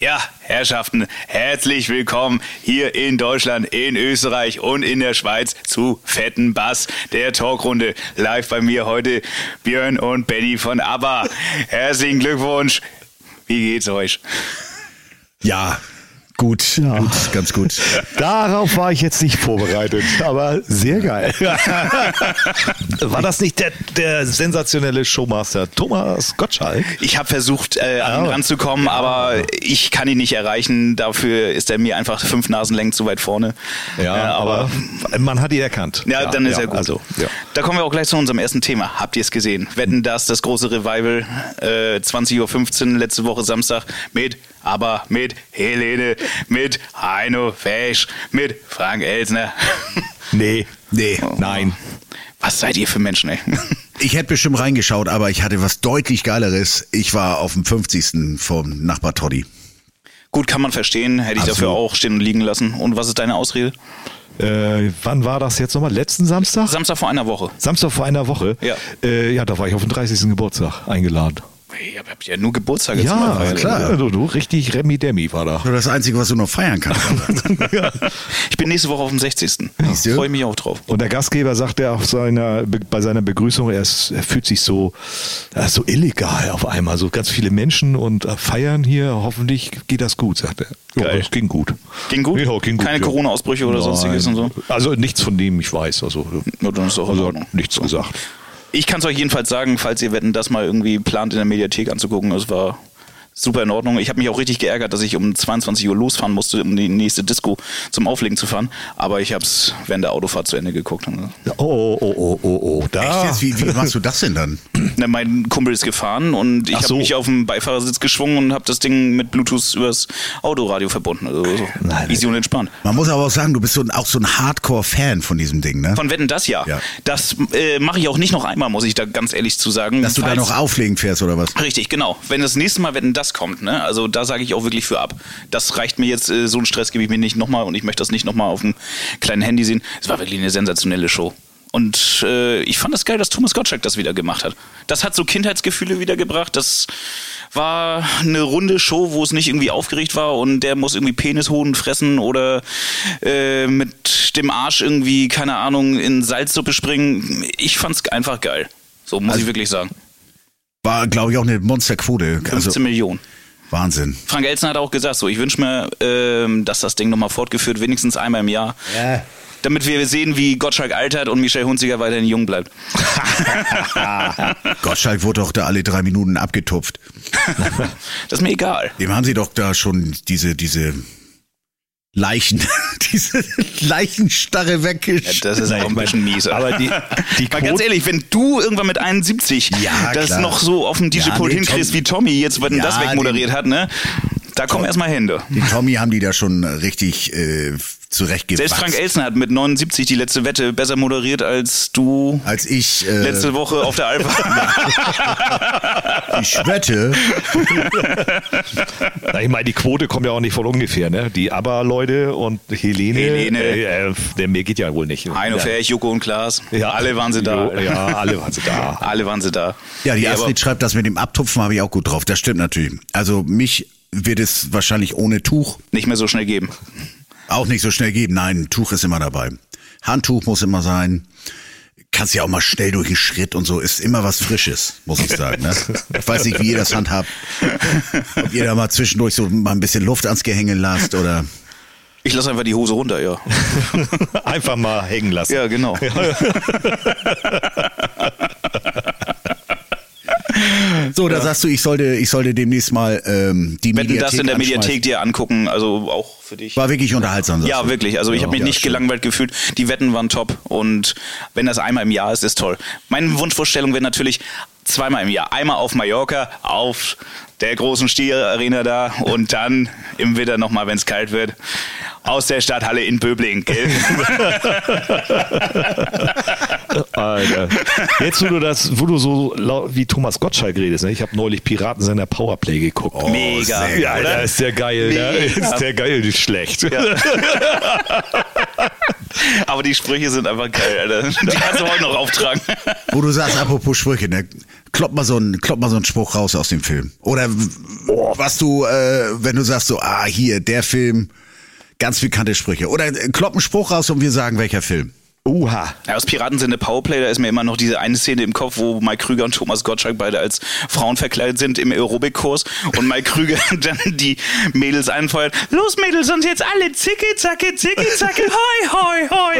Ja, Herrschaften, herzlich willkommen hier in Deutschland, in Österreich und in der Schweiz zu Fetten Bass, der Talkrunde. Live bei mir heute Björn und Benny von ABBA. Herzlichen Glückwunsch. Wie geht's euch? Ja, Gut, ja. gut, ganz gut. Darauf war ich jetzt nicht vorbereitet, aber sehr geil. war das nicht der, der sensationelle Showmaster Thomas Gottschalk? Ich habe versucht, äh, an ihn ranzukommen, ja. aber ich kann ihn nicht erreichen. Dafür ist er mir einfach fünf Nasenlängen zu weit vorne. Ja, äh, aber, aber, man hat ihn erkannt. Ja, ja dann ist er gut. Also, da kommen wir auch gleich zu unserem ersten Thema. Habt ihr es gesehen? Wetten das, das große Revival, äh, 20.15 Uhr letzte Woche Samstag mit aber mit Helene, mit Heino Fesch, mit Frank Elsner. Nee, nee, oh. nein. Was seid ihr für Menschen, ey? Ich hätte bestimmt reingeschaut, aber ich hatte was deutlich Geileres. Ich war auf dem 50. vom Nachbar Toddy. Gut, kann man verstehen. Hätte ich Absolut. dafür auch stehen und liegen lassen. Und was ist deine Ausrede? Äh, wann war das jetzt nochmal? Letzten Samstag? Samstag vor einer Woche. Samstag vor einer Woche? Ja. Äh, ja, da war ich auf den 30. Geburtstag eingeladen. Ich habe ja nur Geburtstag jetzt Ja, ja klar. Also, du, richtig Remi Demi war da. Das Einzige, was du noch feiern kannst. ich bin nächste Woche auf dem 60. Ja. Freue mich auch drauf. Und der Gastgeber sagt ja auf seiner, bei seiner Begrüßung, er, ist, er fühlt sich so, so illegal auf einmal. So ganz viele Menschen und äh, feiern hier. Hoffentlich geht das gut, sagt er. Ja, das ging gut. Ging gut? Ja, ging gut Keine ja. Corona-Ausbrüche oder Nein. sonstiges und so? Also nichts von dem ich weiß. Also, ja, dann ist auch also nichts gesagt. Ich kann es euch jedenfalls sagen, falls ihr wetten, das mal irgendwie plant in der Mediathek anzugucken. Es war super in Ordnung. Ich habe mich auch richtig geärgert, dass ich um 22 Uhr losfahren musste, um die nächste Disco zum Auflegen zu fahren. Aber ich habe es während der Autofahrt zu Ende geguckt. Oh, oh, oh, oh, oh, oh. Da. Echt Wie, wie machst du das denn dann? Na, mein Kumpel ist gefahren und ich so. habe mich auf dem Beifahrersitz geschwungen und habe das Ding mit Bluetooth übers Autoradio verbunden. Also so Nein, easy und entspannt. Man muss aber auch sagen, du bist so, auch so ein Hardcore-Fan von diesem Ding, ne? Von Wetten, das ja. ja. Das äh, mache ich auch nicht noch einmal, muss ich da ganz ehrlich zu sagen. Dass du Falls, da noch auflegen fährst oder was? Richtig, genau. Wenn das nächste Mal Wetten, das das kommt. Ne? Also da sage ich auch wirklich für ab. Das reicht mir jetzt, äh, so einen Stress gebe ich mir nicht nochmal und ich möchte das nicht nochmal auf dem kleinen Handy sehen. Es war wirklich eine sensationelle Show. Und äh, ich fand es das geil, dass Thomas Gottschalk das wieder gemacht hat. Das hat so Kindheitsgefühle wiedergebracht. Das war eine runde Show, wo es nicht irgendwie aufgeregt war und der muss irgendwie Penishoden fressen oder äh, mit dem Arsch irgendwie, keine Ahnung, in Salzsuppe springen. Ich fand es einfach geil. So muss also, ich wirklich sagen. War, glaube ich, auch eine Monsterquote. 15 also, Millionen. Wahnsinn. Frank Elsen hat auch gesagt, so, ich wünsche mir, ähm, dass das Ding nochmal fortgeführt, wenigstens einmal im Jahr. Ja. Damit wir sehen, wie Gottschalk altert und Michel Hunziger weiterhin jung bleibt. Gottschalk wurde doch da alle drei Minuten abgetupft. das ist mir egal. Dem haben sie doch da schon diese, diese Leichen, diese Leichenstarre weggeschickt. Ja, das ist auch ein bisschen mies. Aber die, die Mal ganz ehrlich, wenn du irgendwann mit 71 ja, das klar. noch so auf dem DJ-Pult ja, nee, hinkriegst, wie Tommy jetzt, wenn ja, das wegmoderiert hat, ne? Da kommen erstmal Hände. Die Tommy haben die da schon richtig äh, zurechtgebracht. Selbst Frank Elsner hat mit 79 die letzte Wette besser moderiert als du. Als ich. Äh, letzte Woche auf der Alpha. ich wette. Na, ich meine, die Quote kommt ja auch nicht von ungefähr, ne? Die ABBA-Leute und Helene. Helene. Äh, äh, mehr geht ja wohl nicht. Heino ja. Ferch, Joko und Klaas. Ja. Alle waren sie da. Ja, alle waren sie da. alle waren sie da. Ja, die Astrid schreibt, das mit dem Abtupfen habe ich auch gut drauf. Das stimmt natürlich. Also mich wird es wahrscheinlich ohne Tuch nicht mehr so schnell geben. Auch nicht so schnell geben. Nein, Tuch ist immer dabei. Handtuch muss immer sein. Kannst ja auch mal schnell durch den Schritt und so. Ist immer was Frisches, muss ich sagen. Ne? Ich weiß nicht, wie ihr das handhabt. Ob ihr da mal zwischendurch so mal ein bisschen Luft ans Gehänge lasst oder. Ich lasse einfach die Hose runter, ja. einfach mal hängen lassen. Ja, genau. So, da ja. sagst du, ich sollte, ich sollte demnächst mal ähm, die Wenn Mediathek das in der Mediathek dir angucken, also auch für dich. War wirklich unterhaltsam. Ja, du. wirklich. Also ich ja, habe mich ja, nicht schön. gelangweilt gefühlt. Die Wetten waren top und wenn das einmal im Jahr ist, ist toll. Meine Wunschvorstellung wäre natürlich zweimal im Jahr. Einmal auf Mallorca, auf der großen Stierarena da und dann im Winter nochmal, wenn es kalt wird, aus der Stadthalle in Böbling. Gell? Alter. Jetzt, wo du das, wo du so wie Thomas Gottschalk redest, ne? ich habe neulich Piraten seiner Powerplay geguckt. Oh, Mega. Ja, ist der geil, ne? Ist der geil, nicht schlecht. Ja. Aber die Sprüche sind einfach geil, Alter. Die kannst du heute noch auftragen. Wo du sagst, apropos Sprüche, ne? Klopp mal so einen, klopp mal so einen Spruch raus aus dem Film. Oder was du, äh, wenn du sagst so, ah, hier, der Film, ganz bekannte Sprüche. Oder äh, klopp einen Spruch raus und wir sagen, welcher Film. Uha. Ja, aus Piraten sind eine Powerplay, da ist mir immer noch diese eine Szene im Kopf, wo Mike Krüger und Thomas Gottschalk beide als Frauen verkleidet sind im Aerobikkurs und Mike Krüger dann die Mädels anfeuert. Los Mädels, und jetzt alle zicke, zacke, zicke, zacke, hoi, hoi, hoi.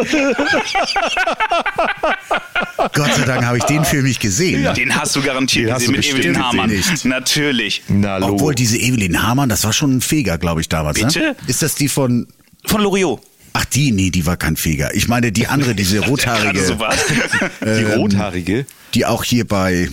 Gott sei Dank habe ich den Film nicht gesehen. Den hast du garantiert Den hast gesehen du mit Evelyn Hamann. nicht. Natürlich. Na. Obwohl diese Evelyn Hamann, das war schon ein Feger, glaube ich, damals. Bitte? Ne? Ist das die von, Von Loriot. Ach die, nee, die war kein Feger. Ich meine die andere, diese rothaarige, so. Die rothaarige. die auch hier bei,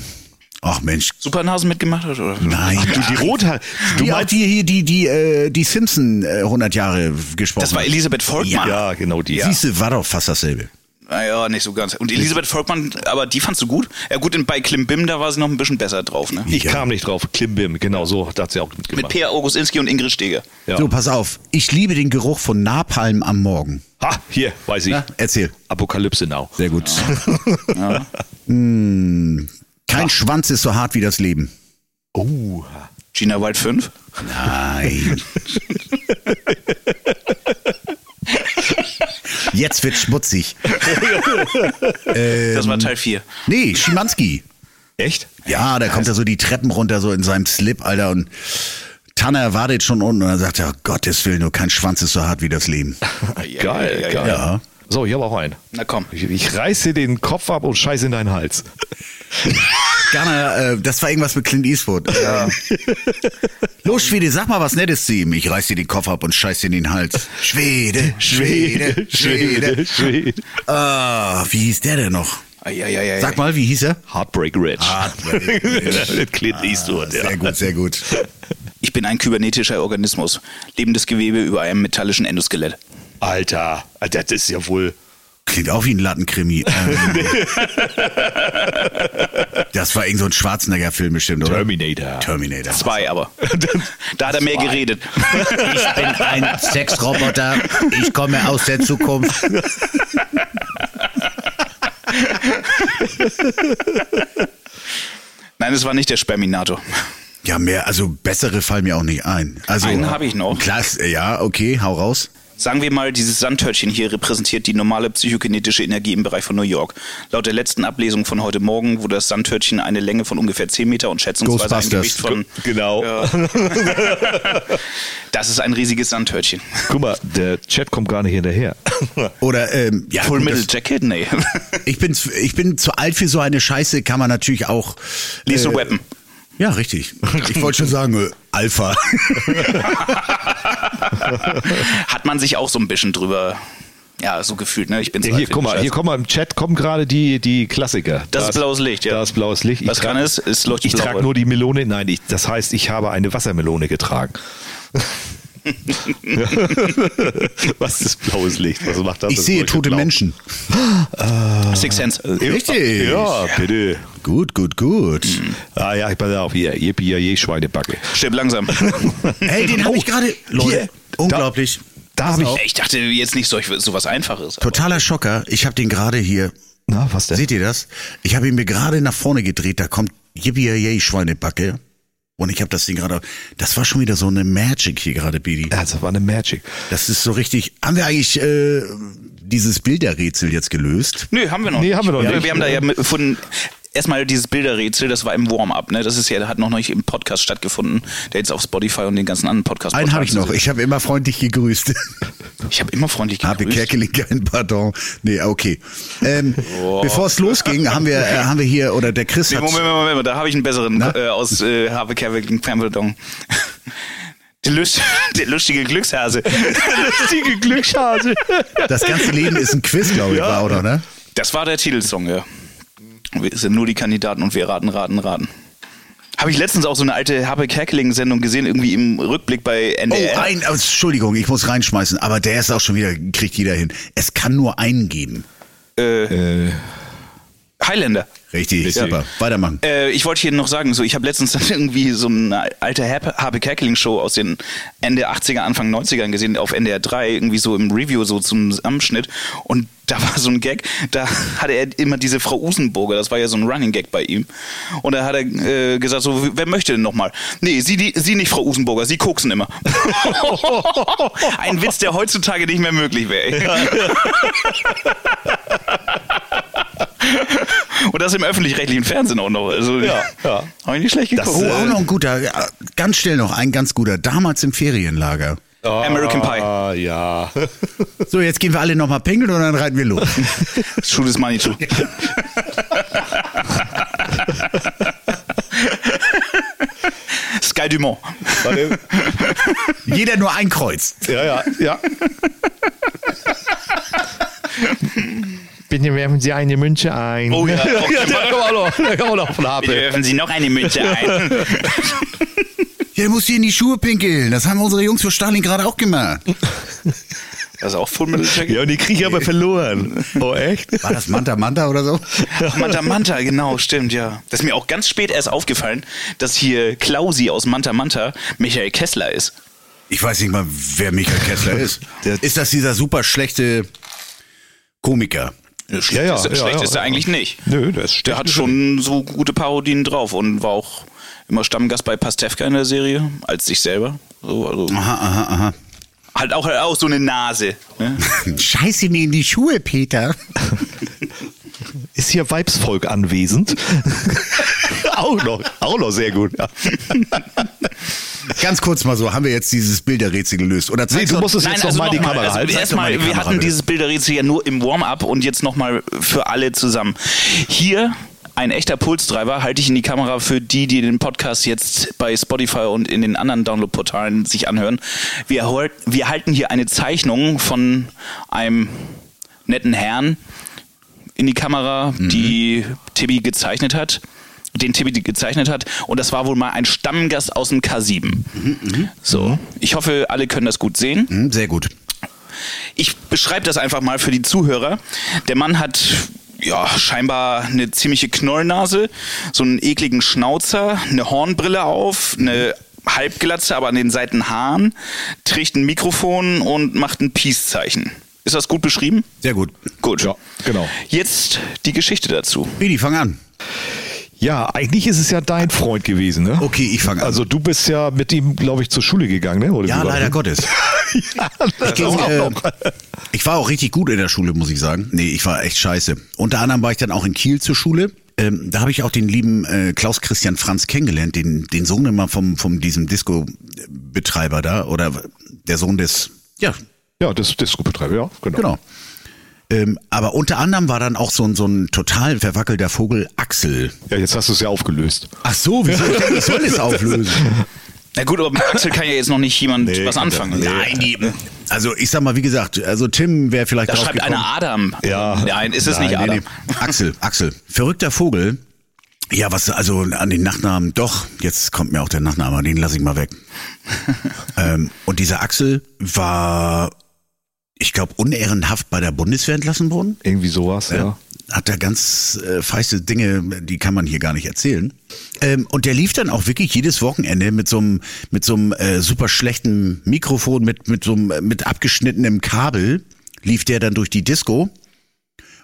ach Mensch, Supernasen mitgemacht hat? Oder? nein. Du, die rothaarige. Du meinst, die hier, die, die, äh, die Simpson äh, 100 Jahre gesprochen Das war. Elisabeth Volkmann. ja, genau die. Siehst du, war doch fast dasselbe. Naja, nicht so ganz. Und Elisabeth Volkmann, aber die fandst du gut? Ja gut, in- bei Klimbim, da war sie noch ein bisschen besser drauf, ne? Ich Ja. kam nicht drauf. Klimbim, genau so. Da hat sie auch Mit mitgemacht. Peer Augustinski und Ingrid Steger. Ja. So, pass auf. Ich liebe den Geruch von Napalm am Morgen. Ha, hier, weiß ich. Na, erzähl. Apokalypse Now. Sehr gut. Hm, kein Schwanz ist so hart wie das Leben. Uha. Gina Wild 5? Nein. Jetzt wird schmutzig. Das war Teil 4. Nee, Schimanski. Echt? Ja, da kommt er so die Treppen runter, so in seinem Slip, Alter, und Tanner wartet schon unten und dann sagt er, Gottes Willen, nur kein Schwanz ist so hart wie das Leben. Geil, geil. Ja. So, habe auch einen. Na komm. Ich, ich reiße den Kopf ab und scheiße in deinen Hals. Gerne, äh, das war irgendwas mit Clint Eastwood. Ja. Los, Schwede, sag mal was Nettes zu ihm. Ich reiß dir den Kopf ab und scheiß dir in den Hals. Schwede, Schwede, Schwede. Schwede. Ah, wie hieß der denn noch? Eieieiei. Sag mal, wie hieß er? Heartbreak Rich. Heartbreak Ridge. Clint Eastwood, ja. Sehr gut, sehr gut. Ich bin ein kybernetischer Organismus. Lebendes Gewebe über einem metallischen Endoskelett. Alter, Alter, das ist ja wohl. Klingt auch wie ein Lattenkrimi. Ähm, das war irgend so ein Schwarzenegger-Film bestimmt, oder? Terminator. Terminator. Zwei aber. Da hat er mehr geredet. Ich bin ein Sexroboter. Ich komme aus der Zukunft. Nein, es war nicht der Sperminator. Ja, mehr, also bessere fallen mir auch nicht ein. Also, Einen habe ich noch. Klar, ja, okay, hau raus. Sagen wir mal, dieses Sandtörtchen hier repräsentiert die normale psychokinetische Energie im Bereich von New York. Laut der letzten Ablesung von heute Morgen wurde das Sandtörtchen eine Länge von ungefähr 10 Meter und schätzungsweise ein. Gewicht von... Genau. Ja. Das ist ein riesiges Sandtörtchen. Guck mal, der Chat kommt gar nicht hinterher. Oder, ähm, ja, Full gut, Metal das, Jacket? Nee. ich, bin, zu- ich bin zu alt für so eine Scheiße, kann man natürlich auch. Lethal äh, Weapon. Ja, richtig. Ich wollte schon sagen, äh, Alpha. Hat man sich auch so ein bisschen drüber, ja, so gefühlt, ne? Ich bin Ja, hier, guck mal, hier kommen im Chat kommen gerade die, die Klassiker. Das Da ist blaues Licht, ja. Da ist blaues Licht. Ich Was dran ist, ist leuchtet Ich trage nur die Melone. Nein, ich, das heißt, ich habe eine Wassermelone getragen. Was ist blaues Licht? Was macht das? Ich Das sehe tote blau. Menschen. Six Sense. Richtig. Ja, bitte. Gut, gut, gut. Ah ja, ich pass auf hier. Yippie, je Schweinebacke. Stirb langsam. Hey, den habe ich gerade. Leute, hier. unglaublich. Da habe ich. ich dachte jetzt nicht solch, so was Einfaches. aber- Totaler Schocker. Ich habe den gerade hier. Na, was denn? Seht ihr das? Ich habe ihn mir gerade nach vorne gedreht. Da kommt Yippie Schweinebacke. Und ich habe das Ding gerade. Das war schon wieder so eine Magic hier gerade, Bidi. Ja, das war eine Magic. Das ist so richtig. Haben wir eigentlich äh, dieses Bilderrätsel jetzt gelöst? Nö, haben wir noch Nee, nicht. haben wir noch Ja, nicht. Wir haben da ja mit- von erstmal dieses Bilderrätsel, das war im Warm-up, ne? Das ist ja, hat noch nicht im Podcast stattgefunden, der jetzt auf Spotify und den ganzen anderen Podcasts. Einen habe ich noch. Ich habe immer freundlich gegrüßt. Ich habe immer freundlich Habe gegrüßt. Kerkeling kein Pardon. Nee, okay. Ähm, bevor es losging, haben wir, äh, haben wir hier, oder der Chris Nee. Moment, Moment, Moment, da habe ich einen besseren äh, aus äh, Habe Kerkeling Pampeldong. Der, lust, der lustige Glückshase. Lustige Glückshase. Das ganze Leben ist ein Quiz, glaube ich, war, oder? Ne? Das war der Titelsong, ja. Wir sind nur die Kandidaten und wir raten, raten, raten. Habe ich letztens auch so eine alte Habe Kerkeling-Sendung gesehen, irgendwie im Rückblick bei Oh, NDR. ein, oh, Entschuldigung, ich muss reinschmeißen, aber der ist auch schon wieder, kriegt jeder hin. Es kann nur einen geben. äh, Äh, Highlander. Richtig, super. Weitermachen. Äh, ich wollte hier noch sagen, so ich habe letztens dann irgendwie so eine alte Habe Kerkeling Show aus den Ende 80er, Anfang 90ern gesehen auf NDR 3, irgendwie so im Review, so zum Zusammenschnitt. Und da war so ein Gag, da hatte er immer diese Frau Usenburger, das war ja so ein Running Gag bei ihm. Und da hat er äh, gesagt, so, wer möchte denn nochmal? Nee, sie, die, sie nicht, Frau Usenburger, sie koksen immer. ein Witz, der heutzutage nicht mehr möglich wäre. Und das im öffentlich-rechtlichen Fernsehen auch noch. Also, Ja, ja. Habe ich nicht schlecht geguckt. Oh, auch noch ein guter, ganz schnell noch, ein ganz guter. Damals im Ferienlager. American Pie. Ah, ja. So, jetzt gehen wir alle nochmal pinkeln und dann reiten wir los. Shoot is money too. Sky Dumont. Warte. Jeder nur ein Kreuz. Ja, ja, ja. Bitte werfen Sie eine Münze ein. Oh ja. ja da kann man noch, da kann man noch von Bitte haben. werfen Sie noch eine Münze ein. Ja, du musst dir in die Schuhe pinkeln. Das haben unsere Jungs für Stalin gerade auch gemacht. Das ist auch Full Metal Jacket. Ja, und die kriege ich aber verloren. Oh, echt? War das Manta Manta oder so? Manta Manta, genau, stimmt, ja. Das ist mir auch ganz spät erst aufgefallen, dass hier Klausi aus Manta Manta Michael Kessler ist. Ich weiß nicht mal, wer Michael Kessler ist. Der- ist das dieser super schlechte Komiker? Schlecht, Ja, ja, ist, ja, schlecht ist er eigentlich nicht. Nö, der ist Der hat schon so gute Parodien drauf und war auch immer Stammgast bei Pastewka in der Serie, als sich selber. So, also Aha, aha, aha. halt auch, halt auch so eine Nase. Ne? Scheiße mir in die Schuhe, Peter. Ist hier Weibsvolk anwesend? auch noch, auch noch sehr gut. Ja. Ganz kurz mal so, haben wir jetzt dieses Bilderrätsel gelöst? Oder Nee, du musst es jetzt noch mal die noch mal, Kamera also halten. Erstmal, die wir hatten bitte. dieses Bilderrätsel ja nur im Warm-up und jetzt nochmal für alle zusammen. Hier ein echter Pulstreiber, halte ich in die Kamera für die, die den Podcast jetzt bei Spotify und in den anderen Download-Portalen sich anhören. Wir, wir halten hier eine Zeichnung von einem netten Herrn in die Kamera, Mhm. die Tibi gezeichnet hat. Den Tibi gezeichnet hat. Und das war wohl mal ein Stammgast aus dem K7. So. Ich hoffe, alle können das gut sehen. Hm, sehr gut. Ich beschreibe das einfach mal für die Zuhörer. Der Mann hat ja scheinbar eine ziemliche Knollnase, so einen ekligen Schnauzer, eine Hornbrille auf, eine Halbglatze, aber an den Seiten Haaren, trägt ein Mikrofon und macht ein Peace-Zeichen. Ist das gut beschrieben? Sehr gut. Gut. Ja, genau. Jetzt die Geschichte dazu. Bidi, fang an. Ja, eigentlich ist es ja dein Freund gewesen, ne? Okay, ich fang an. Also du bist ja mit ihm, glaube ich, zur Schule gegangen, ne? Oder ja, leider? Gottes. ja, das ging, äh. Ich war auch richtig gut in der Schule, muss ich sagen. Nee, ich war echt scheiße. Unter anderem war ich dann auch in Kiel zur Schule. Ähm, da habe ich auch den lieben äh, Klaus Christian Franz kennengelernt, den, den Sohn immer vom, vom diesem Disco-Betreiber da oder der Sohn des, ja, Ja, das Disco-Betreiber, ja, genau. genau. Ähm, aber unter anderem war dann auch so ein, so ein total verwackelter Vogel Axel. Ja, jetzt hast du es ja aufgelöst. Ach so, wie soll ich, denn- ich soll es auflösen? Na gut, aber mit Axel kann ja jetzt noch nicht jemand Nee, was anfangen. der- Nein, die, also ich sag mal, wie gesagt, also Tim wäre vielleicht Da drauf schreibt einer Adam. Ja. Nein, ist es Nein, nicht nee, Adam. nee. Axel, Axel. Verrückter Vogel. Ja, was, also an den Nachnamen, doch, jetzt kommt mir auch der Nachname, den lasse ich mal weg. ähm, und dieser Axel war, ich glaube, unehrenhaft bei der Bundeswehr entlassen worden. Irgendwie sowas, ja. Hat da ganz äh, feiste Dinge, die kann man hier gar nicht erzählen. Ähm, und der lief dann auch wirklich jedes Wochenende mit so einem mit so einem äh, super schlechten Mikrofon mit mit so einem äh, mit abgeschnittenem Kabel lief der dann durch die Disco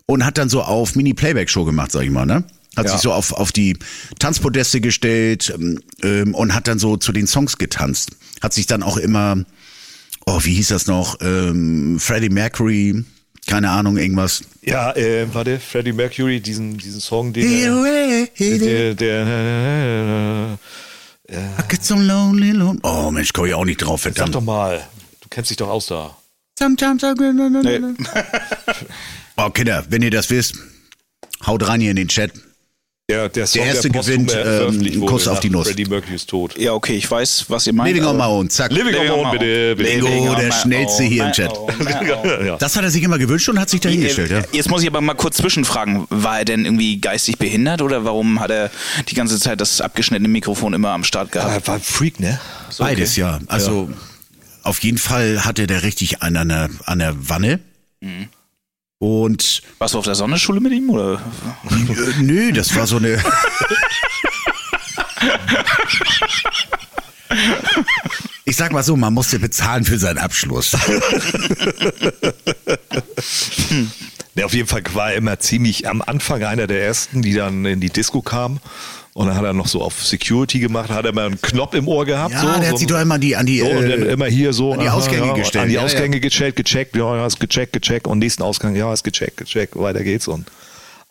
und hat dann so auf Mini Playback Show gemacht, sag ich mal, ne? Hat Ja. sich so auf auf die Tanzpodeste gestellt ähm, ähm, und hat dann so zu den Songs getanzt. Hat sich dann auch immer oh, wie hieß das noch? Ähm, Freddie Mercury, keine Ahnung, irgendwas. Ja, äh, warte, Freddie Mercury, diesen, diesen Song, den er, der, der, äh, I get so lonely, lonely. Oh Mensch, komm ich auch nicht drauf, sag verdammt. doch mal, du kennst dich doch aus da. Sometimes I get- Oh Kinder, wenn ihr das wisst, haut rein hier in den Chat. Der, der Song, erste posthum gewinnt, ähm, Kuss auf die Nuss. Freddie Mercurys Tod. Ja, okay, ich weiß, was ihr meint. Living on my own, zack. Living on my own, bitte, bitte. Bingo, der schnellste hier im Chat. ja. Das hat er sich immer gewünscht und hat sich dahingestellt, ja. Jetzt muss ich aber mal kurz zwischenfragen. War er denn irgendwie geistig behindert oder warum hat er die ganze Zeit das abgeschnittene Mikrofon immer am Start gehabt? Er war ein Freak, ne? Beides, ja. Also auf jeden Fall hatte der richtig einen an der, an der Wanne. Und Warst du auf der Sonderschule mit ihm? Oder? äh, nö, das war so eine. Ich sag mal so, man musste bezahlen für seinen Abschluss. Der auf jeden Fall war er immer ziemlich am Anfang einer der ersten, die dann in die Disco kamen. Und dann hat er noch so auf Security gemacht, hat er mal einen Knopf im Ohr gehabt. Ja, so, der so hat sich doch immer die, an die, So, und dann äh, immer hier so an die Ausgänge ja, gestellt. An die Ja, Ausgänge ja. gecheckt, gecheckt, ja, ja, ist gecheckt, gecheckt und nächsten Ausgang, ja, ist gecheckt, gecheckt, weiter geht's und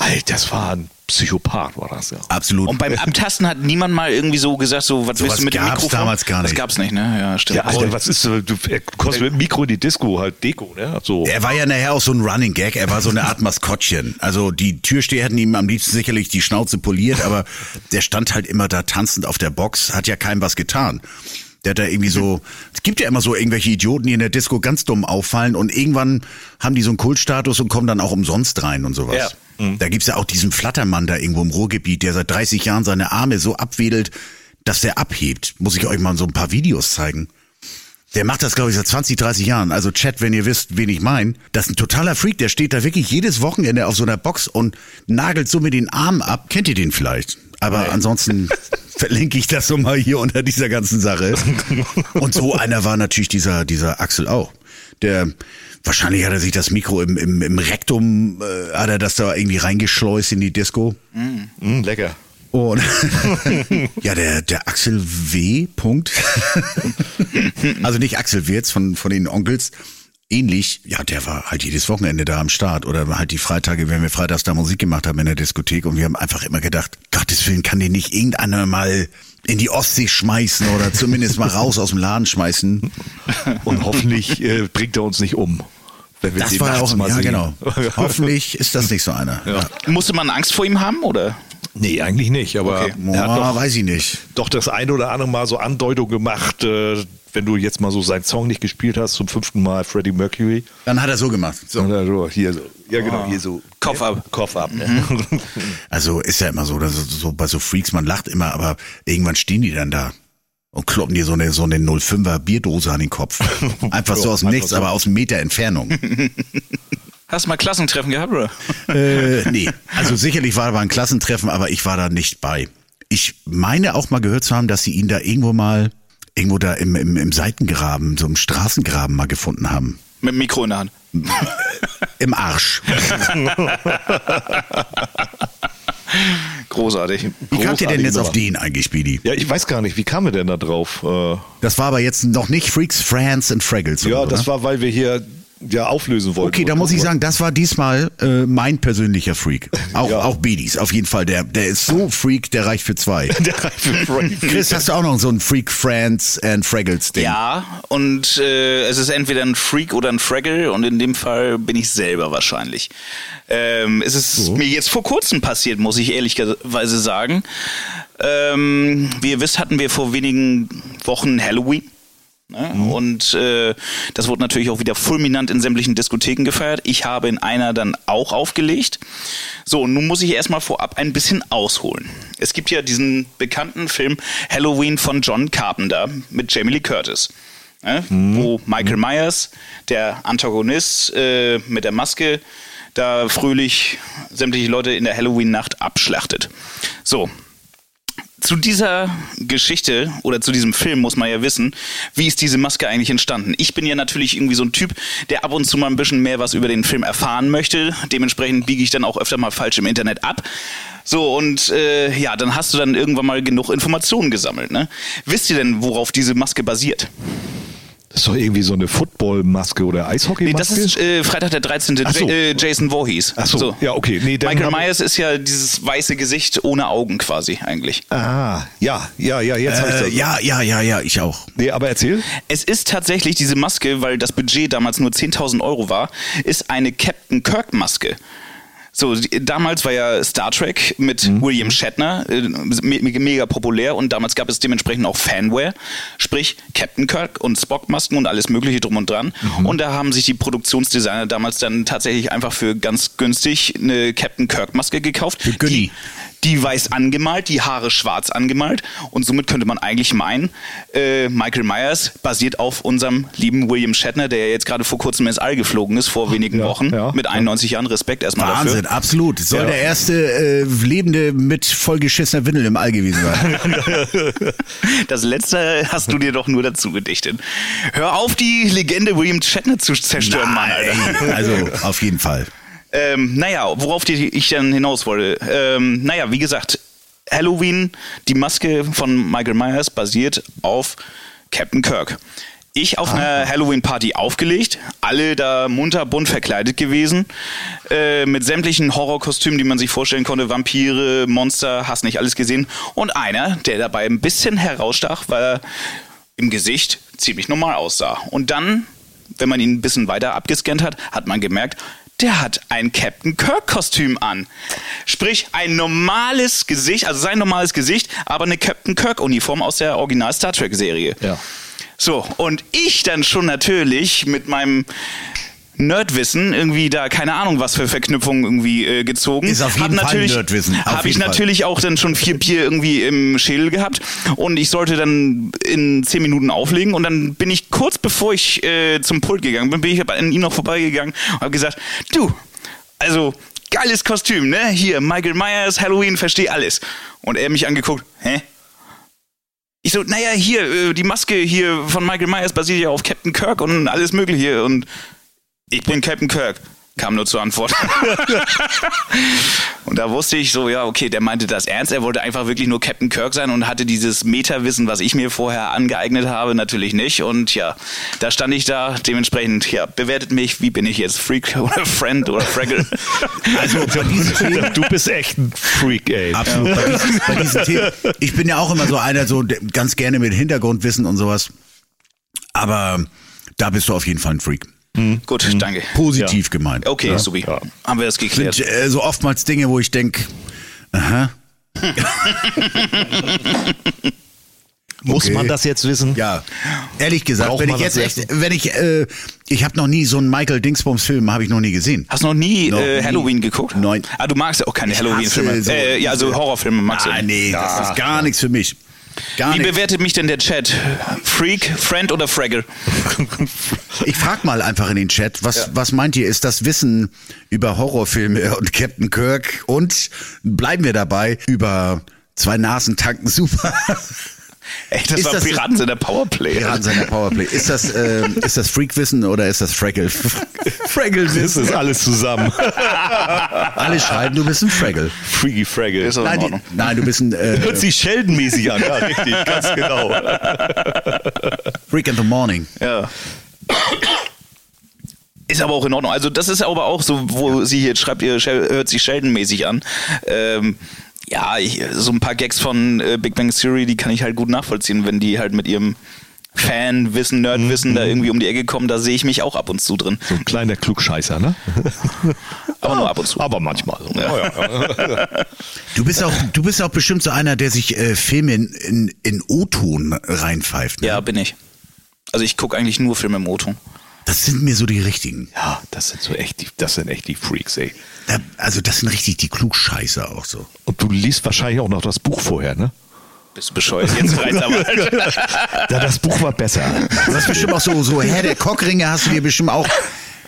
Alter, das war ein Psychopath, war das ja. Absolut. Und beim Abtasten hat niemand mal irgendwie so gesagt, so, was Sowas willst du mit dem gab's Mikrofon? damals gar Das nicht. gab's nicht, ne? Ja, stimmt. Ja, Alter, was ist, du, du kommst mit dem Mikro in die Disco, halt Deko, ne? So. Er war ja nachher auch so ein Running Gag, er war so eine Art Maskottchen. Also die Türsteher hätten ihm am liebsten sicherlich die Schnauze poliert, aber der stand halt immer da tanzend auf der Box, hat ja keinem was getan. Der hat da irgendwie so, es gibt ja immer so irgendwelche Idioten, die in der Disco ganz dumm auffallen und irgendwann haben die so einen Kultstatus und kommen dann auch umsonst rein und sowas. Ja. Da gibt's ja auch diesen Flattermann da irgendwo im Ruhrgebiet, der seit 30 Jahren seine Arme so abwedelt, dass der abhebt. Muss ich euch mal so ein paar Videos zeigen. Der macht das, glaube ich, seit 20, 30 Jahren. Also Chat, wenn ihr wisst, wen ich mein. Das ist ein totaler Freak. Der steht da wirklich jedes Wochenende auf so einer Box und nagelt so mit den Armen ab. Kennt ihr den vielleicht? Aber ansonsten verlinke ich das so mal hier unter dieser ganzen Sache. Und so einer war natürlich dieser, dieser Axel auch. Der, wahrscheinlich hat er sich das Mikro im, im, im Rektum, äh, hat er das da irgendwie reingeschleust in die Disco. Mm, lecker. Und ja, der, der Axel W. Punkt. also nicht Axel Wirz von, von den Onkels. Ähnlich, ja, der war halt jedes Wochenende da am Start oder halt die Freitage, wenn wir freitags da Musik gemacht haben in der Diskothek und wir haben einfach immer gedacht, Gottes Willen, kann den nicht irgendeiner mal in die Ostsee schmeißen oder zumindest mal raus aus dem Laden schmeißen. Und hoffentlich äh, bringt er uns nicht um. Wenn wir Das war ja auch, mal ja sehen. genau. Hoffentlich ist das nicht so einer. Ja. Musste man Angst vor ihm haben, oder? Nee, eigentlich nicht, aber Okay. er hat doch, weiß ich nicht. doch das eine oder andere Mal so Andeutung gemacht, äh, wenn du jetzt mal so seinen Song nicht gespielt hast, zum fünften Mal Freddie Mercury. Dann hat er so gemacht. So. Dann so, hier so. Ja, genau, hier so. Kopf ab. Kopf ab. Ne? Also ist ja immer so, dass so bei so Freaks, man lacht immer, aber irgendwann stehen die dann da und kloppen dir so eine, so eine 05er Bierdose an den Kopf. Einfach so aus dem Nichts, aber aus einem Meter Entfernung. Hast du mal Klassentreffen gehabt, oder? äh, nee, also sicherlich war da ein Klassentreffen, aber ich war da nicht bei. Ich meine auch mal gehört zu haben, dass sie ihn da irgendwo mal, irgendwo da im, im, im Seitengraben, so im Straßengraben mal gefunden haben. Mit dem Mikro in der Hand. Im Arsch. Großartig. Wie kamt ihr denn jetzt auf den eigentlich, Speedy? Ja, ich weiß gar nicht, wie kamen wir denn da drauf? Äh, Das war aber jetzt noch nicht Freaks, Friends and Fraggles. ja, oder? das war, weil wir hier ja auflösen wollten. Okay, da muss ich sagen, das war diesmal äh, mein persönlicher Freak. Auch, Ja. auch Beatties, auf jeden Fall. Der, der ist so Freak, der reicht für zwei. Der reife Freak. Chris, hast du auch noch so ein Freak Friends and Fraggles Ding? Ja, und äh, es ist entweder ein Freak oder ein Fraggle und in dem Fall bin ich selber wahrscheinlich. Ähm, es ist mir jetzt vor kurzem passiert, muss ich ehrlicherweise sagen. Ähm, wie ihr wisst, hatten wir vor wenigen Wochen Halloween. Ne? Und äh, das wurde natürlich auch wieder fulminant in sämtlichen Diskotheken gefeiert. Ich habe in einer dann auch aufgelegt. So, und nun muss ich erstmal vorab ein bisschen ausholen. Es gibt ja diesen bekannten Film Halloween von John Carpenter mit Jamie Lee Curtis. Ne? Wo Michael Myers, der Antagonist äh, mit der Maske, da fröhlich sämtliche Leute in der Halloween-Nacht abschlachtet. So, zu dieser Geschichte oder zu diesem Film muss man ja wissen, wie ist diese Maske eigentlich entstanden. Ich bin ja natürlich irgendwie so ein Typ, der ab und zu mal ein bisschen mehr was über den Film erfahren möchte. Dementsprechend biege ich dann auch öfter mal falsch im Internet ab. So, und äh, ja, dann hast du dann irgendwann mal genug Informationen gesammelt. Ne? Wisst ihr denn, worauf diese Maske basiert? Das ist doch irgendwie so eine Footballmaske oder Nee, Eishockeymaske. das ist äh, Freitag der 13. Ach so. Äh, Jason Voorhees. Ach so, ja, okay. Nee, dann Michael Myers ist ja dieses weiße Gesicht ohne Augen quasi eigentlich. ah, ja, ja, ja, jetzt habe ich Äh, das. ja, ja, ja, ja, ich auch. Nee, aber erzähl. Es ist tatsächlich diese Maske, weil das Budget damals nur 10.000 Euro war, ist eine Captain Kirk Maske. So, damals war ja Star Trek mit Mhm. William Shatner äh, me mega populär und damals gab es dementsprechend auch Fanware, sprich Captain Kirk und Spock Masken und alles mögliche drum und dran. Mhm. Und da haben sich die Produktionsdesigner damals dann tatsächlich einfach für ganz günstig eine Captain Kirk Maske gekauft. Für Günni. Die weiß angemalt, die Haare schwarz angemalt. Und somit könnte man eigentlich meinen, äh, Michael Myers basiert auf unserem lieben William Shatner, der ja jetzt gerade vor kurzem ins All geflogen ist, vor wenigen Ja, Wochen, ja, mit 91 Jahren. Respekt erstmal Wahnsinn, dafür. absolut. Soll Ja. der erste äh, Lebende mit vollgeschissener Windel im All gewesen sein. Das letzte hast du dir doch nur dazu gedichtet. Hör auf, die Legende William Shatner zu zerstören, Mann, Alter. Nein, also auf jeden Fall. Ähm, naja, worauf ich dann hinaus wollte. Ähm, naja, wie gesagt, Halloween, die Maske von Michael Myers basiert auf Captain Kirk. Ich auf einer Halloween-Party aufgelegt, alle da munter bunt verkleidet gewesen, äh, mit sämtlichen Horrorkostümen, die man sich vorstellen konnte, Vampire, Monster, hast nicht alles gesehen. Und einer, der dabei ein bisschen herausstach, weil er im Gesicht ziemlich normal aussah. Und dann, wenn man ihn ein bisschen weiter abgescannt hat, hat man gemerkt, der hat ein Captain Kirk-Kostüm an. Sprich, ein normales Gesicht, also sein normales Gesicht, aber eine Captain Kirk-Uniform aus der Original Star Trek-Serie. Ja. So, und ich dann schon natürlich mit meinem Nerdwissen irgendwie da keine Ahnung was für Verknüpfungen irgendwie äh, gezogen. Ist auf jeden Hab Fall Nerdwissen, Habe ich Fall. natürlich auch dann schon vier Bier irgendwie im Schädel gehabt und ich sollte dann in zehn Minuten auflegen und dann bin ich kurz bevor ich äh, zum Pult gegangen bin, bin ich an ihm noch vorbeigegangen und habe gesagt, du, also geiles Kostüm, ne? Hier, Michael Myers, Halloween, versteh alles. Und er mich angeguckt, hä? Ich so, naja, hier, äh, die Maske hier von Michael Myers basiert ja auf Captain Kirk und alles Mögliche. Und ich bin Captain Kirk. Kam nur zur Antwort. und da wusste ich so, ja, okay, der meinte das ernst. Er wollte einfach wirklich nur Captain Kirk sein und hatte dieses Meta-Wissen, was ich mir vorher angeeignet habe, natürlich nicht. Und ja, da stand ich da. Dementsprechend, ja, bewertet mich, wie bin ich jetzt? Freak oder Friend oder Fraggle? Also bei diesen Themen, Du bist echt ein Freak, ey. absolut, bei diesen, bei diesen Themen. Ich bin ja auch immer so einer, so der ganz gerne mit Hintergrundwissen und sowas. Aber da bist du auf jeden Fall ein Freak. Gut, danke. Positiv gemeint. Okay, Subi. Ja. Haben wir das geklärt. Sind äh, so oftmals Dinge, wo ich denke, aha, Muss Okay. man das jetzt wissen? ja. Ehrlich gesagt, Braucht wenn ich jetzt das echt, wenn ich, äh, ich habe noch nie so einen Michael Dingsbums Film, habe ich noch nie gesehen. Hast du noch nie Noch äh, nie. Halloween geguckt? Nein. Ah, du magst ja auch keine Halloween-Filme. so äh, ja, also Horrorfilme magst du. Ah, nee, das Ja. ist gar nichts für mich. Gar Wie nichts. bewertet mich denn der Chat? Freak, Friend oder Fraggle? Ich frag mal einfach in den Chat, was, was meint ihr, ist das Wissen über Horrorfilme und Captain Kirk und bleiben wir dabei über zwei Nasen tanken super. Ey, das Ist war das- Piraten in der Powerplay. Piraten seiner Powerplay. Ist das, äh, ist das Freakwissen oder ist das Fraggle? Fraggle Das Wissen. ist alles zusammen. Alle schreiben, du bist ein Fraggle. Freaky Fraggle. Ist auch in Nein, die, Ordnung. nein, du bist ein äh, Hört sich Sheldon-mäßig an. Ja, richtig, ganz genau. Freak in the Morning. Ja. Ist aber auch in Ordnung. Also das ist aber auch so, wo sie hier schreibt, ihr hört sich Sheldon-mäßig an. Ähm, ja, ich, so ein paar Gags von äh, Big Bang Theory, die kann ich halt gut nachvollziehen, wenn die halt mit ihrem Fan-Wissen, Nerd-Wissen da irgendwie um die Ecke kommen, da sehe ich mich auch ab und zu drin. So ein kleiner Klugscheißer, ne? Aber nur ab und zu. Aber manchmal. So. Ja. Ja, Du bist auch, du bist auch bestimmt so einer, der sich äh, Filme in, in, in O-Ton reinpfeift. Ne? Ja, bin ich. Also ich gucke eigentlich nur Filme im O-Ton. Das sind mir so die richtigen. ja, das sind so echt die, das sind echt die Freaks, ey. Da, also das sind richtig die Klugscheißer auch so. Und du liest wahrscheinlich auch noch das Buch vorher, ne? Bist du bescheuert? Jetzt. Ja, das Buch war besser. Du hast bestimmt auch so, so Herr der Cockringe hast du dir bestimmt auch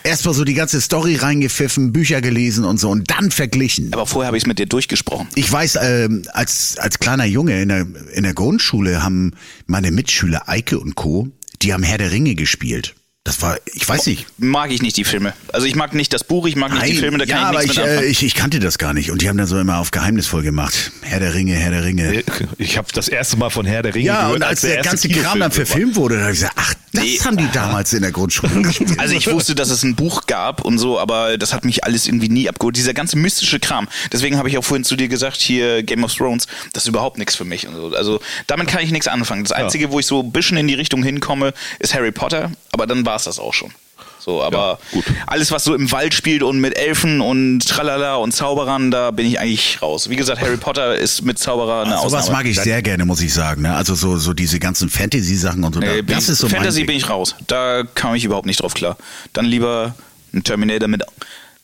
erstmal so die ganze Story reingepfiffen, Bücher gelesen und so und dann verglichen. aber vorher habe ich es mit dir durchgesprochen. Ich weiß, ähm, als, als kleiner Junge in der, in der Grundschule haben meine Mitschüler Eike und Co., die haben Herr der Ringe gespielt. Das war, ich weiß nicht. Mag ich nicht die Filme. Also ich mag nicht das Buch, ich mag nicht die Filme, da kann ja, ich aber nichts ich, mit äh, anfangen. ich, ich kannte das gar nicht. Und die haben dann so immer auf geheimnisvoll gemacht. Herr der Ringe, Herr der Ringe. Ich habe das erste Mal von Herr der Ringe Ja, gehört, und als der, erste ganze Kram dann verfilmt wurde, da habe ich gesagt, ach, das Nee. haben die damals in der Grundschule gespielt. Also ich wusste, dass es ein Buch gab und so, aber das hat mich alles irgendwie nie abgeholt. Dieser ganze mystische Kram. Deswegen habe ich auch vorhin zu dir gesagt, hier Game of Thrones, das ist überhaupt nichts für mich. Und so. Also damit kann ich nichts anfangen. Das Einzige, wo ich so ein bisschen in die Richtung hinkomme, ist Harry Potter, aber dann war es das auch schon. So, aber Ja, gut. alles, was so im Wald spielt und mit Elfen und Tralala und Zauberern, da bin ich eigentlich raus. Wie gesagt, Harry Potter ist mit Zauberer eine Sowas Ausnahme. mag ich sehr gerne, muss ich sagen. Ne? Also so, so diese ganzen Fantasy-Sachen und so. Nee, da- das ist so Fantasy bin ich raus. Da kam ich überhaupt nicht drauf klar. Dann lieber ein Terminator mit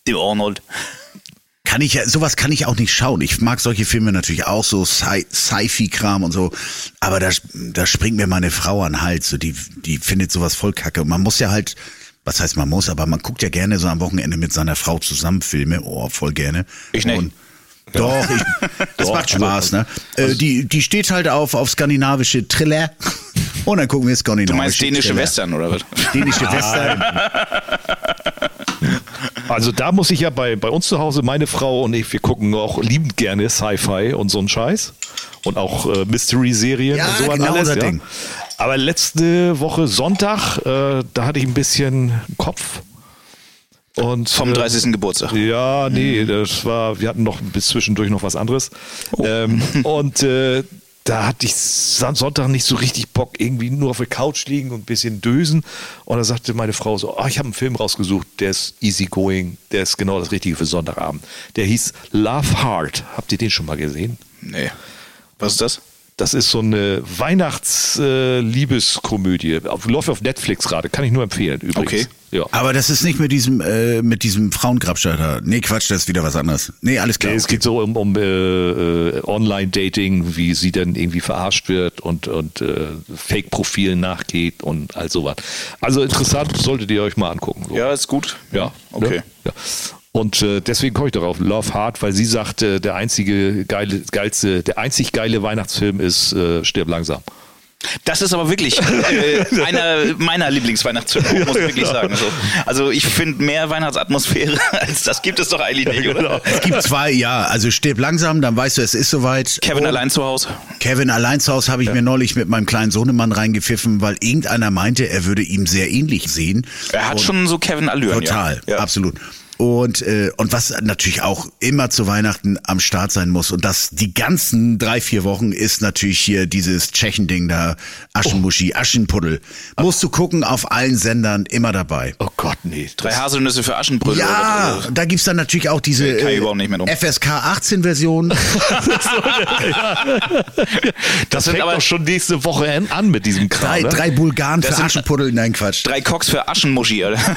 dem Arnold. kann ich ja, sowas kann ich auch nicht schauen. Ich mag solche Filme natürlich auch, so Sci- Sci-Fi-Kram und so. Aber da, da springt mir meine Frau an den Hals. So, die, die findet sowas voll kacke. Und man muss ja halt, was heißt man muss, aber man guckt ja gerne so am Wochenende mit seiner Frau zusammen Filme. Oh, voll gerne. Ich nicht. Und doch, ich, das Doch, macht also- Spaß, ne? Äh, die, die steht halt auf, auf skandinavische Thriller. Und dann gucken wir skandinavische Du meinst dänische Thriller. Western oder was? Dänische Western. Also da muss ich ja bei, bei uns zu Hause, meine Frau und ich, wir gucken auch liebend gerne Sci-Fi und so einen Scheiß. Und auch äh, Mystery-Serien Ja, und so genau alles. ja. Ding. Aber letzte Woche Sonntag, äh, da hatte ich ein bisschen Kopf. Und, Vom äh, 30. Geburtstag. Ja, nee, das war, wir hatten noch bis zwischendurch noch was anderes. Ähm, und äh, da hatte ich Son- Sonntag nicht so richtig Bock, irgendwie nur auf der Couch liegen und ein bisschen dösen. Und da sagte meine Frau so, oh, ich habe einen Film rausgesucht, der ist easygoing, der ist genau das Richtige für Sonntagabend. Der hieß Love Heart. Habt ihr den schon mal gesehen? Nee. Was ist das? Das ist so eine Weihnachts-Liebeskomödie. läuft auf Netflix gerade, kann ich nur empfehlen übrigens. Okay. Ja. Aber das ist nicht mit diesem, äh, mit diesem Frauengrabscher da. Nee, Quatsch, das ist wieder was anderes. Nee, alles klar. Nee, es geht so um, um äh, äh, Online-Dating, wie sie dann irgendwie verarscht wird und, und äh, Fake-Profilen nachgeht und all sowas. Also interessant, solltet ihr euch mal angucken. So. Ja, ist gut. Ja, Okay. Ne? Ja. Und äh, deswegen komme ich darauf, Love Hard, weil sie sagt, äh, der einzige geile, geilste, der einzig geile Weihnachtsfilm ist äh, Stirb langsam. Das ist aber wirklich äh, einer meiner Lieblingsweihnachtsfilme, muss ich wirklich sagen. So. Also ich finde mehr Weihnachtsatmosphäre als das gibt es doch eigentlich nicht, oder? Es gibt zwei, ja, also stirb langsam, dann weißt du, es ist soweit. Kevin Und allein zu Hause. Kevin allein zu Hause habe ich mir neulich mit meinem kleinen Sohnemann reingepfiffen, weil irgendeiner meinte, er würde ihm sehr ähnlich sehen. Er hat Und- schon so Kevin Allüren. Total, ja. Ja. absolut. Und, äh, und was natürlich auch immer zu Weihnachten am Start sein muss und das die ganzen drei, vier Wochen ist natürlich hier dieses Tschechen-Ding da, Aschenmuschi, Aschenpuddel. Musst du gucken, auf allen Sendern immer dabei. Oh Gott, nee. Drei Haselnüsse für Aschenbrödel. Ja, oder da gibt's dann natürlich auch diese äh. FSK 18 Version. Das sind fängt aber- doch schon nächste Woche an- mit diesem Kram. drei, ne? drei Bulgaren Das für Aschenpuddel. Nein, Quatsch. Drei Cox für Aschenmuschi, oder?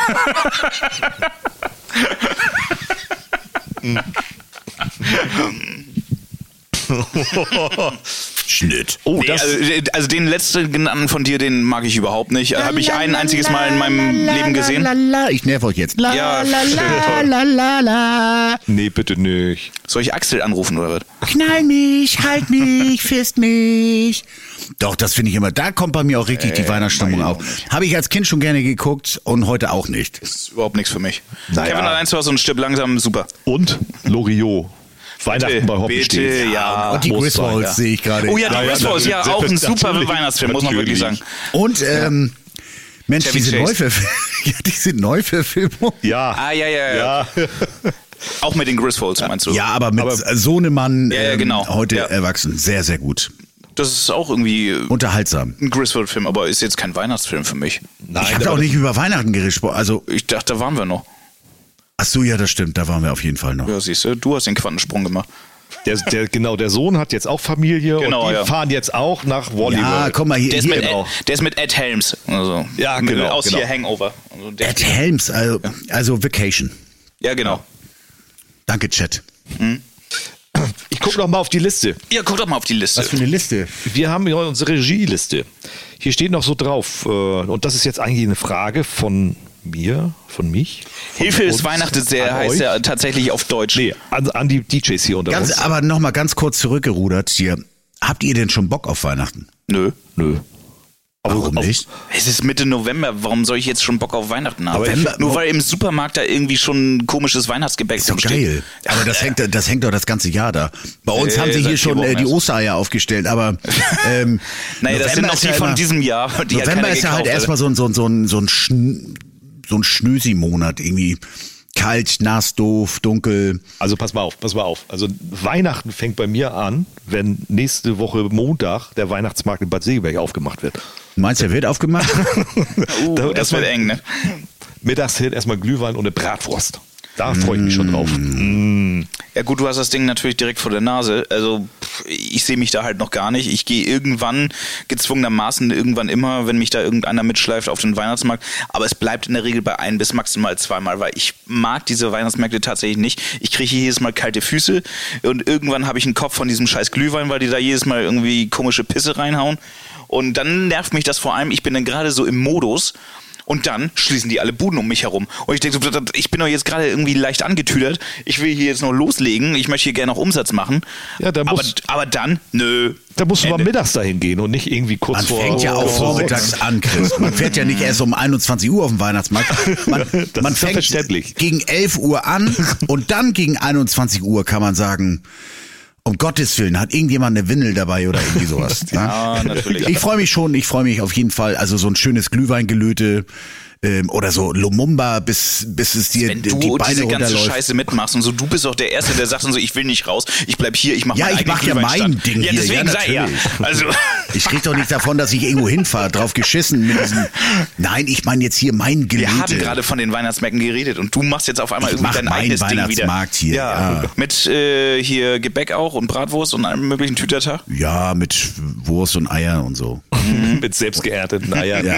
mm. Schnitt. Oh, Nee, das, also, also den letzten genannten von dir, den mag ich überhaupt nicht. Habe ich ein einziges Mal in meinem Leben gesehen. Ich nerv euch jetzt. La, Ja, la, la, la, la, la. nee, bitte nicht. Soll ich Axel anrufen oder was? Knall mich, halt mich, fist mich. Doch, das finde ich immer. Da kommt bei mir auch richtig die Weihnachtsstimmung auf. Habe ich als Kind schon gerne geguckt und heute auch nicht. Ist überhaupt nichts für mich. Naja. Kevin allein zu Hause und stirb langsam, super. Und Loriot. Weihnachten bei Hoppen bitte, steht. ja. und die Griswolds ja. sehe ich gerade. Oh ja, die Ja, ja, Griswolds, ja, auch ein super Weihnachtsfilm, muss man wirklich sagen. Und ähm, Mensch, Chevy diese. Neuverfilmung. ja, diese Neuverfilmung. Ja. Ah, ja, ja, ja. Auch mit den Griswolds, meinst du? Ja, aber mit Aber- Sohnemann Ja, ja, ähm, genau. heute Ja. erwachsen. Sehr, sehr gut. Das ist auch irgendwie Unterhaltsam. ein Griswold-Film, aber ist jetzt kein Weihnachtsfilm für mich. Nein, ich habe auch nicht über Weihnachten gesprochen. Also, Ich dachte, da waren wir noch. Ach so, ja, das stimmt. Da waren wir auf jeden Fall noch. Ja, siehst du, du hast den Quantensprung gemacht. Der, der, genau, der Sohn hat jetzt auch Familie Genau, und die ja. fahren jetzt auch nach Wally Ja, komm mal hier. Der ist, hier mit, genau. Ed, der ist mit Ed Helms. Also, Ja, genau, Aus genau. hier Hangover. Also der, Ed Helms, also, also Vacation. ja, genau. Danke, Chat. Ich gucke noch mal auf die Liste. Ja, guck doch mal auf die Liste. eine Liste. Wir haben ja unsere Regieliste. Hier steht noch so drauf, äh, und das ist jetzt eigentlich eine Frage von mir, von mich. Von Hilfe ist Weihnachten sehr, heißt euch. ja tatsächlich auf Deutsch. Nee, an, an die DJs hier unter Ganz, uns. aber noch mal ganz kurz zurückgerudert hier. Habt ihr denn schon Bock auf Weihnachten? Nö. Nö. Warum auf- nicht? Es ist Mitte November, warum soll ich jetzt schon Bock auf Weihnachten haben? November- Nur weil im Supermarkt da irgendwie schon komisches Weihnachtsgebäck Ist doch rumsteht. geil. Aber das hängt, das hängt doch das ganze Jahr da. Bei uns Äh, haben sie hier schon äh, die. Ostereier aufgestellt, aber ähm, Naja, das sind noch ist die ja von immer- diesem Jahr. Die November ist ja halt erstmal so ein, so ein, so ein, so ein, Schn so ein Schnösi-Monat irgendwie. Kalt, nass, doof, dunkel. Also pass mal auf, pass mal auf. Also Weihnachten fängt bei mir an, wenn nächste Woche Montag der Weihnachtsmarkt in Bad Segeberg aufgemacht wird. Meinst du, der wird aufgemacht? Uh, Da- das erstmal- wird eng, ne? Mittags hin erstmal Glühwein und eine Bratwurst. Da freue ich mich schon drauf. Mm. Ja gut, du hast das Ding natürlich direkt vor der Nase. Also ich sehe mich da halt noch gar nicht. Ich gehe irgendwann, gezwungenermaßen, irgendwann immer, wenn mich da irgendeiner mitschleift auf den Weihnachtsmarkt. Aber es bleibt in der Regel bei ein bis maximal zweimal, weil ich mag diese Weihnachtsmärkte tatsächlich nicht. Ich kriege jedes Mal kalte Füße und irgendwann habe ich einen Kopf von diesem scheiß Glühwein, weil die da jedes Mal irgendwie komische Pisse reinhauen. Und dann nervt mich das vor allem, ich bin dann gerade so im Modus. Und dann schließen die alle Buden um mich herum. Und ich denke, so, ich bin doch jetzt gerade irgendwie leicht angetüdert. Ich will hier jetzt noch loslegen. Ich möchte hier gerne noch Umsatz machen. Ja, da aber, muss- aber dann, nö. Da musst du mal Ende. mittags dahin gehen und nicht irgendwie kurz Man vor. fängt ja auch vor vormittags an, Chris. Man fährt ja nicht erst um 21 Uhr auf dem Weihnachtsmarkt. Man, Das man fängt verständlich. gegen 11 Uhr an und dann gegen 21 Uhr kann man sagen, um Gottes Willen, hat irgendjemand eine Windel dabei oder irgendwie sowas. Ja, natürlich. Ich freue mich schon, ich freue mich auf jeden Fall. Also so ein schönes Glühweingelöte ähm, oder so Lumumba, bis, bis es dir Wenn die du Beine diese ganze. Scheiße mitmachst und so, du bist auch der Erste, der sagt und so, ich will nicht raus, ich bleib hier, ich mach Ja, ich mach ja mein. Ding Ja, hier, deswegen ja, sei ja. natürlich. Also, Ich krieg doch nicht davon, dass ich irgendwo hinfahre, drauf geschissen mit diesem. Nein, ich meine jetzt hier mein Gelöte. wir haben gerade von den Weihnachtsmärkten geredet und du machst jetzt auf einmal Ich irgendwie dein eigenes Ding wieder. Hier, ja. Mit äh, hier Gebäck auch und Bratwurst und allem möglichen Tütertag. Ja, mit Wurst und Eier und so. mit selbst geerdeten Eiern. Ja.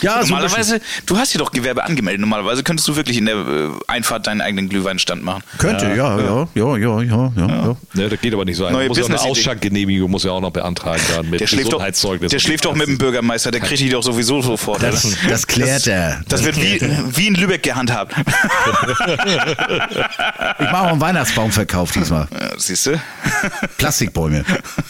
Ja, so Normalerweise, du hast hier doch Gewerbe angemeldet. Normalerweise könntest du wirklich in der äh, Einfahrt deinen eigenen Glühweinstand machen. Könnte, ja, ja, ja, ja, ja, ja. ja. Das geht aber nicht so einfach. Neue Muss ja eine Business-Idee. Ausschankgenehmig muss ja auch noch beantragen dann mit Der schläft doch, Gesundheitszeugnis. der schläft doch mit dem Bürgermeister, der kriegt die doch sowieso sofort. Das, das klärt er. Das wird wie, wie in Lübeck gehandhabt. Ich mache auch einen Weihnachtsbaumverkauf diesmal. Ja, Siehst du? Plastikbäume.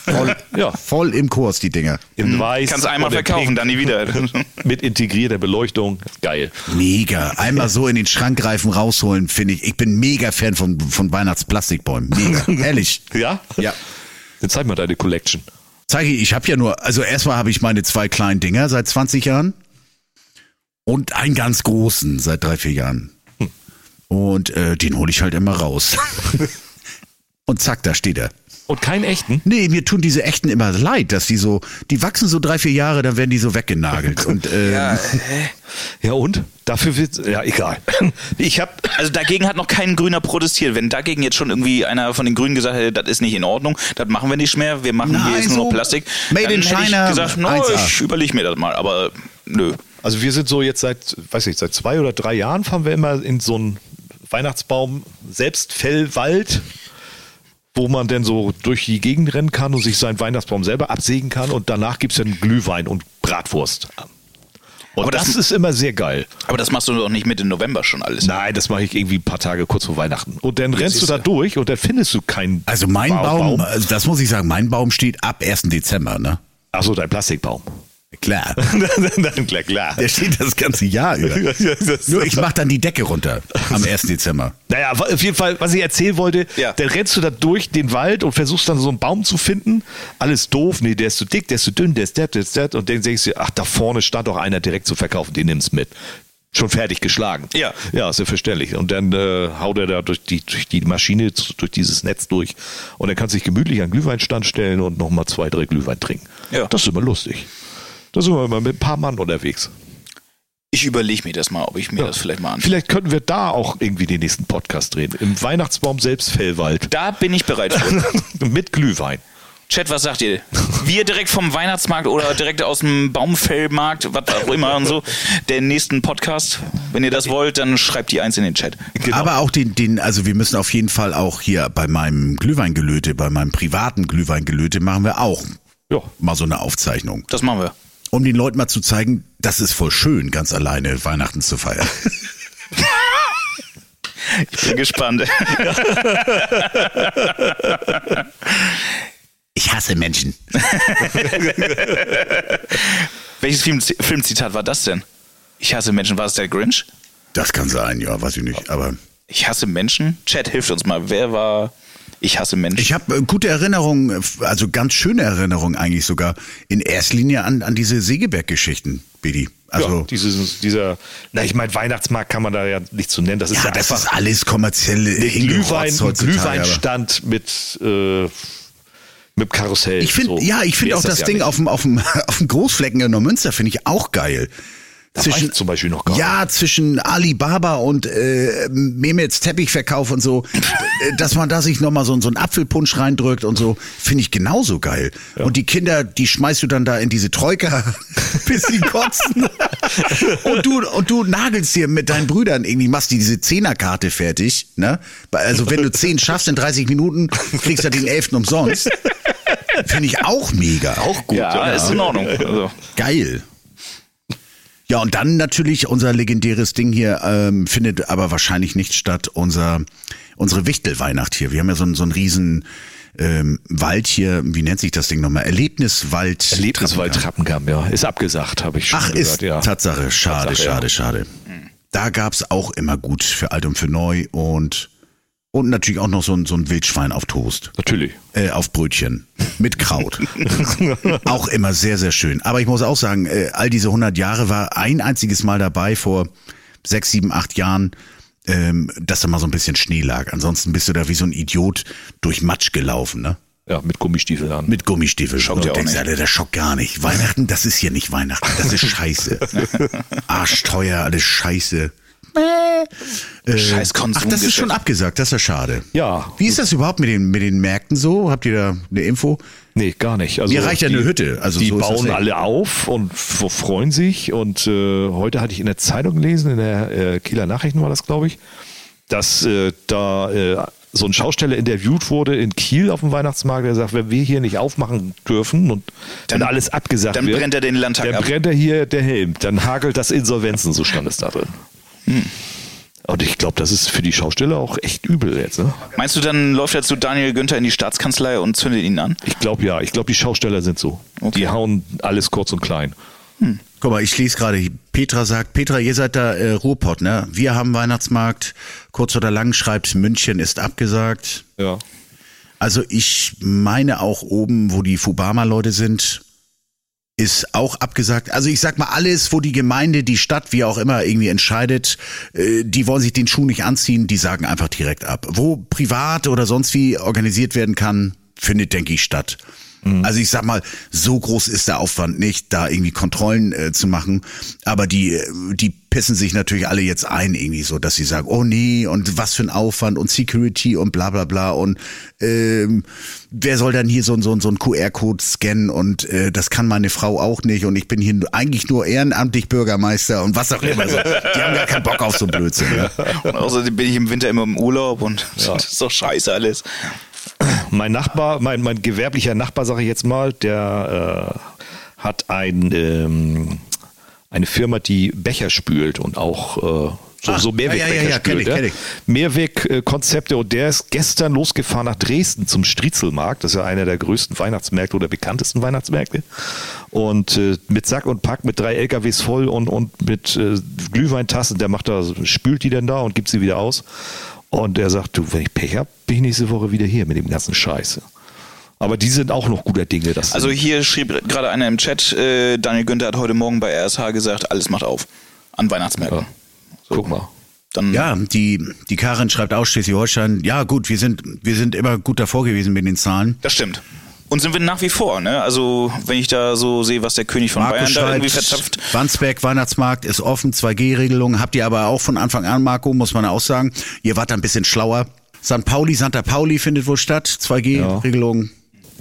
Voll, Ja. voll im Kurs, die Dinger. in weiß. Kannst einmal verkaufen, Pink dann nie wieder. Mit integrierter Beleuchtung. Geil. Mega. Einmal so in den Schrankreifen rausholen, finde ich. Ich bin mega Fan von, von Weihnachtsplastikbäumen. Mega. Ehrlich. Ja? Ja. Dann zeig mal deine Collection. Zeige ich, ich habe ja nur, also erstmal habe ich meine zwei kleinen Dinger seit 20 Jahren und einen ganz großen seit drei, vier Jahren. Und äh, den hole ich halt immer raus. und zack, da steht er. Und keinen echten? Nee, mir tun diese echten immer leid, dass die so, die wachsen so drei, vier Jahre, dann werden die so weggenagelt. Und äh, Ja, Ja und? Dafür wird ja egal. Ich habe also dagegen hat noch kein Grüner protestiert. Wenn dagegen jetzt schon irgendwie einer von den Grünen gesagt hätte, das ist nicht in Ordnung, das machen wir nicht mehr, wir machen Nein, hier jetzt nur so noch Plastik, made dann in hätte China, ich gesagt, no, 1A. ich überlege mir das mal, aber nö. Also wir sind so jetzt seit, weiß ich, seit zwei oder drei Jahren fahren wir immer in so einen Weihnachtsbaum Selbstfellwald, wo man dann so durch die Gegend rennen kann und sich seinen Weihnachtsbaum selber absägen kann und danach gibt's dann Glühwein und Bratwurst. Und Aber das, das- ist immer sehr geil. Aber das machst du doch nicht Mitte November schon alles. Nein, das mache ich irgendwie ein paar Tage kurz vor Weihnachten. Und dann rennst du da du. durch und dann findest du keinen also mein Baum, also das muss ich sagen, mein Baum steht ab 1. Dezember, ne? Achso, dein Plastikbaum. Klar. Dann klar, klar. Der steht das ganze Jahr über. Nur ich mache dann die Decke runter am 1. Dezember. Naja, auf jeden Fall, was ich erzählen wollte, Ja. dann rennst du da durch den Wald und versuchst dann so einen Baum zu finden. Alles doof, nee, der ist zu dick, der ist zu dünn, der ist das, der ist das. Und dann denkst du, ach, da vorne stand doch einer direkt zu verkaufen, den nimmst mit. Schon fertig geschlagen. Ja. Ja, ist ja verständlich. Und dann äh, haut er da durch die, durch die Maschine, durch dieses Netz durch. Und dann kannst du dich gemütlich an den Glühweinstand stellen und nochmal zwei, drei Glühwein trinken. Ja. Das ist immer lustig. Da sind wir immer mit ein paar Mann unterwegs. Ich überlege mir das mal, ob ich mir das vielleicht mal anschaue. Vielleicht könnten wir da auch irgendwie den nächsten Podcast drehen. Im Weihnachtsbaum Selbstfellwald. Da bin ich bereit für. Mit Glühwein. Chat, was sagt ihr? Wir direkt vom Weihnachtsmarkt oder direkt aus dem Baumfellmarkt, was auch immer und so, den nächsten Podcast. Wenn ihr das wollt, dann schreibt die eins in den Chat. Genau. Aber auch den, den, also wir müssen auf jeden Fall auch hier bei meinem Glühweingelöte, bei meinem privaten Glühweingelöte machen wir auch Ja. mal so eine Aufzeichnung. Das machen wir. Um den Leuten mal zu zeigen, das ist voll schön, ganz alleine Weihnachten zu feiern. Ich bin gespannt. Ich hasse Menschen. Welches Film, Filmzitat war das denn? Ich hasse Menschen. War es der Grinch? Das kann sein, ja, weiß ich nicht. Aber Ich hasse Menschen? Chat, hilft uns mal. Wer war Ich hasse Menschen? ich habe äh, gute Erinnerungen, äh, also ganz schöne Erinnerungen eigentlich sogar in erster Linie an, an diese Segeberg-Geschichten, Bedi. Also ja, dieses, dieser, na, ich meine, Weihnachtsmarkt kann man da ja nicht zu nennen. Das ist ja, ja, das einfach ist alles kommerzielle Glühwein, heutzutage, aber- Glühweinstand mit, äh, mit Karussell. Ich finde, So. ja, ich finde auch das, ja Ding nicht. auf dem, auf dem, auf dem Großflecken in Neumünster finde ich auch geil. Ich zum Beispiel noch gar Ja, zwischen Alibaba und äh, Mehmets Teppichverkauf und so, äh, dass man da sich nochmal so, so einen Apfelpunsch reindrückt und so, finde ich genauso geil. Und die Kinder, die schmeißt du dann da in diese Troika, bis sie kotzen. und du und du nagelst dir mit deinen Brüdern irgendwie, machst dir diese Zehnerkarte fertig, ne? Also wenn du zehn schaffst in 30 Minuten, kriegst du den elften umsonst. Finde ich auch mega. Auch gut. Ja, ist in Ordnung. Also. Geil. Ja, und dann natürlich unser legendäres Ding hier ähm, findet aber wahrscheinlich nicht statt, unser, unsere Wichtelweihnacht hier. Wir haben ja so, einen so einen riesen ähm, Wald hier, wie nennt sich das Ding nochmal? Erlebniswald. Erlebniswald Trappenkamm, ja. Ist abgesagt, habe ich schon Ach, gehört, ist ja. Tatsache. Schade, Tatsache, schade, ja. schade. Da gab's auch immer gut für alt und für neu und und natürlich auch noch so ein, so ein Wildschwein auf Toast. Natürlich. Äh, auf Brötchen. Mit Kraut. auch immer sehr, sehr schön. Aber ich muss auch sagen, äh, all diese 100 Jahre war ein einziges Mal dabei vor sechs, sieben, acht Jahren, ähm, dass da mal so ein bisschen Schnee lag. Ansonsten bist du da wie so ein Idiot durch Matsch gelaufen, ne? Ja, mit Gummistiefeln an. Mit Gummistiefeln. Schockt Und ja auch denkst, nicht. Alter, das schockt gar nicht. Weihnachten, das ist hier nicht Weihnachten. Das ist scheiße. Arschteuer, alles scheiße. Scheiß Ach, das ist schon abgesagt, das ist ja schade. Ja. Wie ist das überhaupt mit den, mit den Märkten so? Habt ihr da eine Info? Nee, gar nicht. Also Mir reicht ja eine Hütte. Also die so bauen alle auf und freuen sich. Und äh, heute hatte ich in der Zeitung gelesen, in der äh, Kieler Nachrichten war das, glaube ich, dass äh, da äh, so ein Schausteller interviewt wurde in Kiel auf dem Weihnachtsmarkt, der sagt, wenn wir hier nicht aufmachen dürfen und dann, Dann- alles abgesagt dann wird, brennt er den Landtag dann ab. brennt er hier der Helm, dann hagelt das Insolvenzen, so stand es da drin. Hm. Und ich glaube, das ist für die Schausteller auch echt übel jetzt. Ne? Meinst du, dann läuft er zu Daniel Günther in die Staatskanzlei und zündet ihn an? Ich glaube ja, ich glaube, die Schausteller sind so. Okay. Die hauen alles kurz und klein. Guck mal, ich lese gerade, Petra sagt, Petra, ihr seid da äh, Ruhrpott, ne? Wir haben Weihnachtsmarkt, kurz oder lang schreibt, München ist abgesagt. Ja. Also ich meine auch oben, wo die Fubama-Leute sind, ist auch abgesagt. Also ich sag mal, alles, wo die Gemeinde, die Stadt, wie auch immer, irgendwie entscheidet, äh, die wollen sich den Schuh nicht anziehen, die sagen einfach direkt ab. Wo privat oder sonst wie organisiert werden kann, findet, denke ich, statt. Also ich sag mal, so groß ist der Aufwand nicht, da irgendwie Kontrollen äh, zu machen. Aber die, äh, die pissen sich natürlich alle jetzt ein, irgendwie so, dass sie sagen, oh nee, und was für ein Aufwand und Security und bla bla bla. Und ähm, wer soll dann hier so, ein- so, ein- so ein QR-Code scannen und äh, das kann meine Frau auch nicht und ich bin hier eigentlich nur ehrenamtlich Bürgermeister und was auch immer. So. Die haben gar keinen Bock auf so Blödsinn. Ne? Und außerdem bin ich im Winter immer im Urlaub und das ist doch scheiße alles. Mein Nachbar, mein, mein gewerblicher Nachbar, sage ich jetzt mal, der äh, hat ein, ähm, eine Firma, die Becher spült und auch äh, so, Ah, so Mehrwegbecher ja, ja, ja, spült. ich. Mehrwegkonzepte und der ist gestern losgefahren nach Dresden zum Striezelmarkt. Das ist ja einer der größten Weihnachtsmärkte oder bekanntesten Weihnachtsmärkte. Und äh, mit Sack und Pack, mit drei LKWs voll und, und mit äh, Glühweintassen, der macht da, spült die dann da und gibt sie wieder aus. Und er sagt, du, wenn ich Pech hab, bin ich nächste Woche wieder hier mit dem ganzen Scheiße. Aber die sind auch noch guter Dinge. Das Also hier schrieb gerade einer im Chat, äh, Daniel Günther hat heute Morgen bei RSH gesagt, alles macht auf. An Weihnachtsmärkten. Ja. Guck mal. Dann Ja, die, die Karin schreibt aus Schleswig-Holstein, ja gut, wir sind, wir sind immer gut davor gewesen mit den Zahlen. Das stimmt. Und sind wir nach wie vor, ne? Also, wenn ich da so sehe, was der König von Marco Bayern da irgendwie schreibt, verzapft. Wandsbek Weihnachtsmarkt ist offen, 2G-Regelung. Habt ihr aber auch von Anfang an, Marco, muss man auch sagen. Ihr wart ein bisschen schlauer. St. Pauli, Santa Pauli findet wohl statt, 2G-Regelung.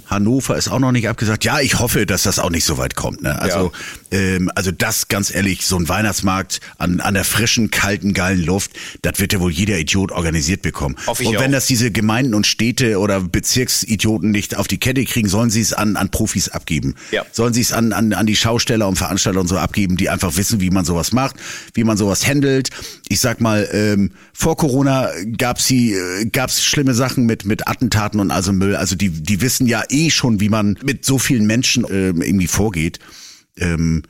Hannover ist auch noch nicht abgesagt. Ja, ich hoffe, dass das auch nicht so weit kommt. Ne? Also, ähm, also das ganz ehrlich, so ein Weihnachtsmarkt an, an der frischen, kalten, geilen Luft, das wird ja wohl jeder Idiot organisiert bekommen. Hoffe ich und wenn auch. das diese Gemeinden und Städte oder Bezirksidioten nicht auf die Kette kriegen, sollen sie es an, an Profis abgeben. Ja. Sollen sie es an, an, an die Schausteller und Veranstalter und so abgeben, die einfach wissen, wie man sowas macht, wie man sowas handelt. Ich sag mal, ähm, vor Corona gab's die, äh, gab's schlimme Sachen mit mit Attentaten und also Müll. Also die die wissen ja eh schon, wie man mit so vielen Menschen ähm, irgendwie vorgeht. Ähm,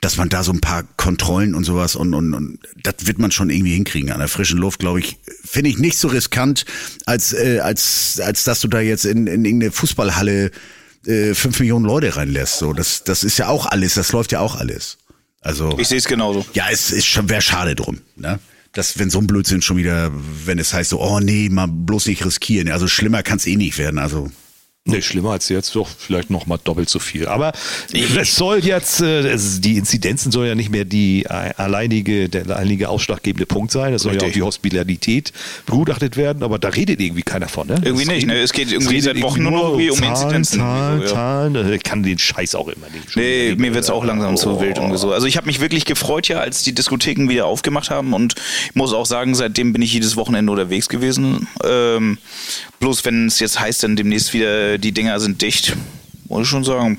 dass man da so ein paar Kontrollen und sowas und, und, und das wird man schon irgendwie hinkriegen. An der frischen Luft, glaube ich, finde ich nicht so riskant, als, äh, als, als dass du da jetzt in, in irgendeine Fußballhalle äh, fünf Millionen Leute reinlässt. So, das, das ist ja auch alles, das läuft ja auch alles. Also Ich sehe es genauso. ja, es ist schon wäre schade drum, ne? Das, wenn so ein Blödsinn schon wieder, wenn es heißt so, oh nee, mal bloß nicht riskieren. Also schlimmer kann es eh nicht werden. Also Nee, schlimmer als jetzt, doch vielleicht noch mal doppelt so viel. Aber es soll jetzt, äh, es, die Inzidenzen sollen ja nicht mehr die äh, alleinige, der alleinige ausschlaggebende Punkt sein. Es soll ja auch Richtig. die Hospitalität begutachtet werden, aber da redet irgendwie keiner von. Ne? Irgendwie Es nicht, ne? Es geht irgendwie seit Wochen nur noch irgendwie um Zahlen, Inzidenzen. Zahlen, So, ja. Zahlen. Äh, Ich kann den Scheiß auch immer nicht. Nee, mir wird's auch langsam zu Oh. wild und so. Also ich habe mich wirklich gefreut ja, als die Diskotheken wieder aufgemacht haben und ich muss auch sagen, seitdem bin ich jedes Wochenende unterwegs gewesen. Ähm, bloß wenn es jetzt heißt, dann demnächst wieder die Dinger sind dicht, muss ich schon sagen,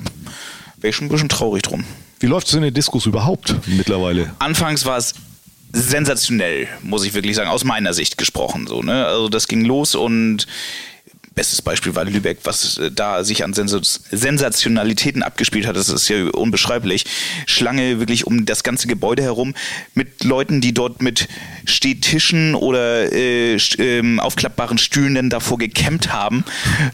wäre ich schon ein bisschen traurig drum. Wie läuft es in den Diskos überhaupt mittlerweile? Anfangs war es sensationell, muss ich wirklich sagen, aus meiner Sicht gesprochen. So, ne? Also das ging los und bestes Beispiel war Lübeck, was äh, da sich an Sens Sensationalitäten abgespielt hat, das ist ja unbeschreiblich. Schlange wirklich um das ganze Gebäude herum mit Leuten, die dort mit Stehtischen oder äh, ähm, aufklappbaren Stühlen dann davor gekämmt haben,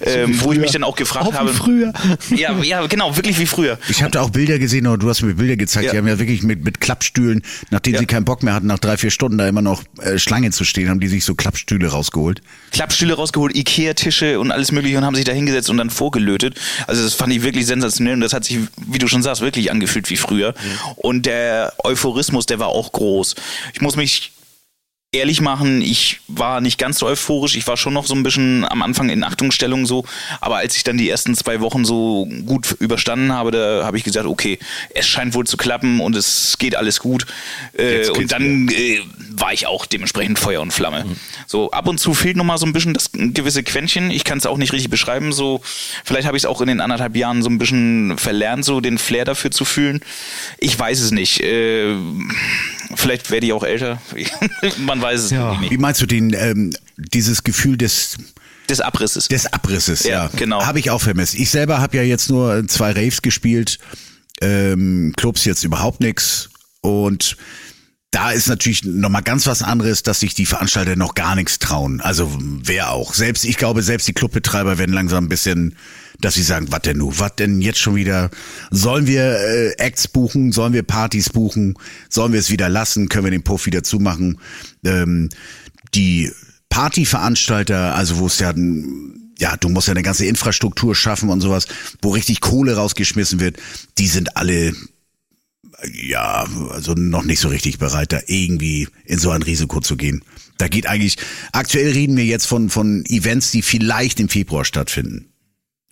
ähm, wo ich mich dann auch gefragt Auch wie habe. früher. Ja, ja, genau, wirklich wie früher. Ich habe da auch Bilder gesehen, oder du hast mir Bilder gezeigt, Ja. die haben ja wirklich mit, mit Klappstühlen, nachdem Ja. sie keinen Bock mehr hatten, nach drei, vier Stunden da immer noch äh, Schlange zu stehen, haben die sich so Klappstühle rausgeholt. Klappstühle rausgeholt, Ikea-Tische und alles mögliche und haben sich da hingesetzt und dann vorgelötet. Also das fand ich wirklich sensationell und das hat sich, wie du schon sagst, wirklich angefühlt wie früher. Und der Euphorismus, der war auch groß. Ich muss mich ehrlich machen, ich war nicht ganz so euphorisch, ich war schon noch so ein bisschen am Anfang in Achtungsstellung so, aber als ich dann die ersten zwei Wochen so gut überstanden habe, da habe ich gesagt, okay, es scheint wohl zu klappen und es geht alles gut. Äh, und dann äh, war ich auch dementsprechend Feuer und Flamme. So ab und zu fehlt noch mal so ein bisschen das gewisse Quäntchen. Ich kann es auch nicht richtig beschreiben. So vielleicht habe ich es auch in den anderthalb Jahren so ein bisschen verlernt, so den Flair dafür zu fühlen. Ich weiß es nicht. Äh, vielleicht werde ich auch älter. Man weiß es Ja. irgendwie Wie nicht. meinst du den, ähm, dieses Gefühl des, Des Abrisses. des Abrisses? Ja, Ja, genau. Habe ich auch vermisst. Ich selber habe ja jetzt nur zwei Raves gespielt, ähm, Clubs jetzt überhaupt nichts und da ist natürlich nochmal ganz was anderes, dass sich die Veranstalter noch gar nichts trauen. Also wer auch. Selbst, ich glaube, selbst die Clubbetreiber werden langsam ein bisschen, dass sie sagen, was denn nu, was denn jetzt schon wieder? Sollen wir äh, Acts buchen? Sollen wir Partys buchen? Sollen wir es wieder lassen? Können wir den Puff wieder zumachen? Ähm, die Partyveranstalter, also wo es ja ja, du musst ja eine ganze Infrastruktur schaffen und sowas, wo richtig Kohle rausgeschmissen wird, die sind alle ja, also noch nicht so richtig bereit, da irgendwie in so ein Risiko zu gehen. Da geht eigentlich, aktuell reden wir jetzt von, von Events, die vielleicht im Februar stattfinden.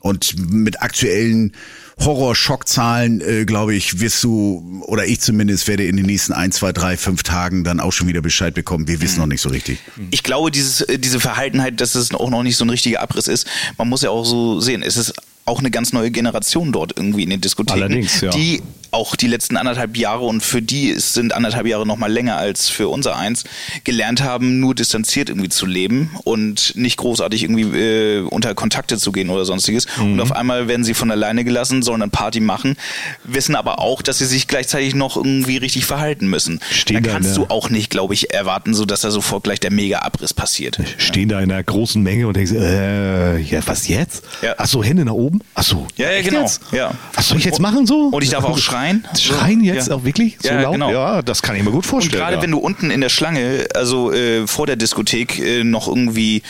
Und mit aktuellen Horrorschockzahlen, äh, glaube ich, wirst du, oder ich zumindest werde in den nächsten ein, zwei, drei, fünf Tagen dann auch schon wieder Bescheid bekommen. Wir wissen noch nicht so richtig. ich glaube, dieses, äh, diese Verhaltenheit, dass es auch noch nicht so ein richtiger Abriss ist, man muss ja auch so sehen, es ist auch eine ganz neue Generation dort irgendwie in den Diskotheken, Allerdings, ja. die auch die letzten anderthalb Jahre und für die sind anderthalb Jahre noch mal länger als für unser eins, gelernt haben, nur distanziert irgendwie zu leben und nicht großartig irgendwie äh, unter Kontakte zu gehen oder sonstiges. Mhm. Und auf einmal werden sie von alleine gelassen, sollen eine Party machen, wissen aber auch, dass sie sich gleichzeitig noch irgendwie richtig verhalten müssen. Stehen da kannst du auch nicht, glaube ich, erwarten, so dass da sofort gleich der Mega-Abriss passiert. Stehen da in einer großen Menge und denken, äh, ja, was jetzt? Ja. Ach so, Hände nach oben? Ach so. Ja, ja, genau. Jetzt? Ja. Was soll ich jetzt machen so? Und ich darf auch schreien. Schreien jetzt Ja. auch wirklich? So Ja, laut? genau. Ja, das kann ich mir gut Und vorstellen. gerade ja. wenn du unten in der Schlange, also äh, vor der Diskothek, äh, noch irgendwie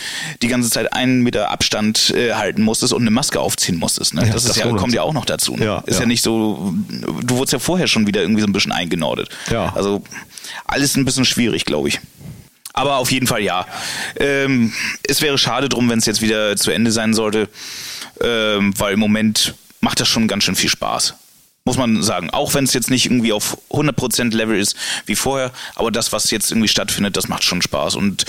die ganze Zeit einen Meter Abstand äh, halten musstest und eine Maske aufziehen musstest. Ne? Das das kommt ja auch noch dazu. Ne? Ist ja. ja. nicht so, du wurdest ja vorher schon wieder irgendwie so ein bisschen eingenordet. Ja. Also alles ein bisschen schwierig, glaube ich. Aber auf jeden Fall ja. Ähm, es wäre schade drum, wenn es jetzt wieder zu Ende sein sollte, ähm, weil im Moment macht das schon ganz schön viel Spaß. Muss man sagen. Auch wenn es jetzt nicht irgendwie auf 100% Level ist wie vorher, aber das, was jetzt irgendwie stattfindet, das macht schon Spaß. Und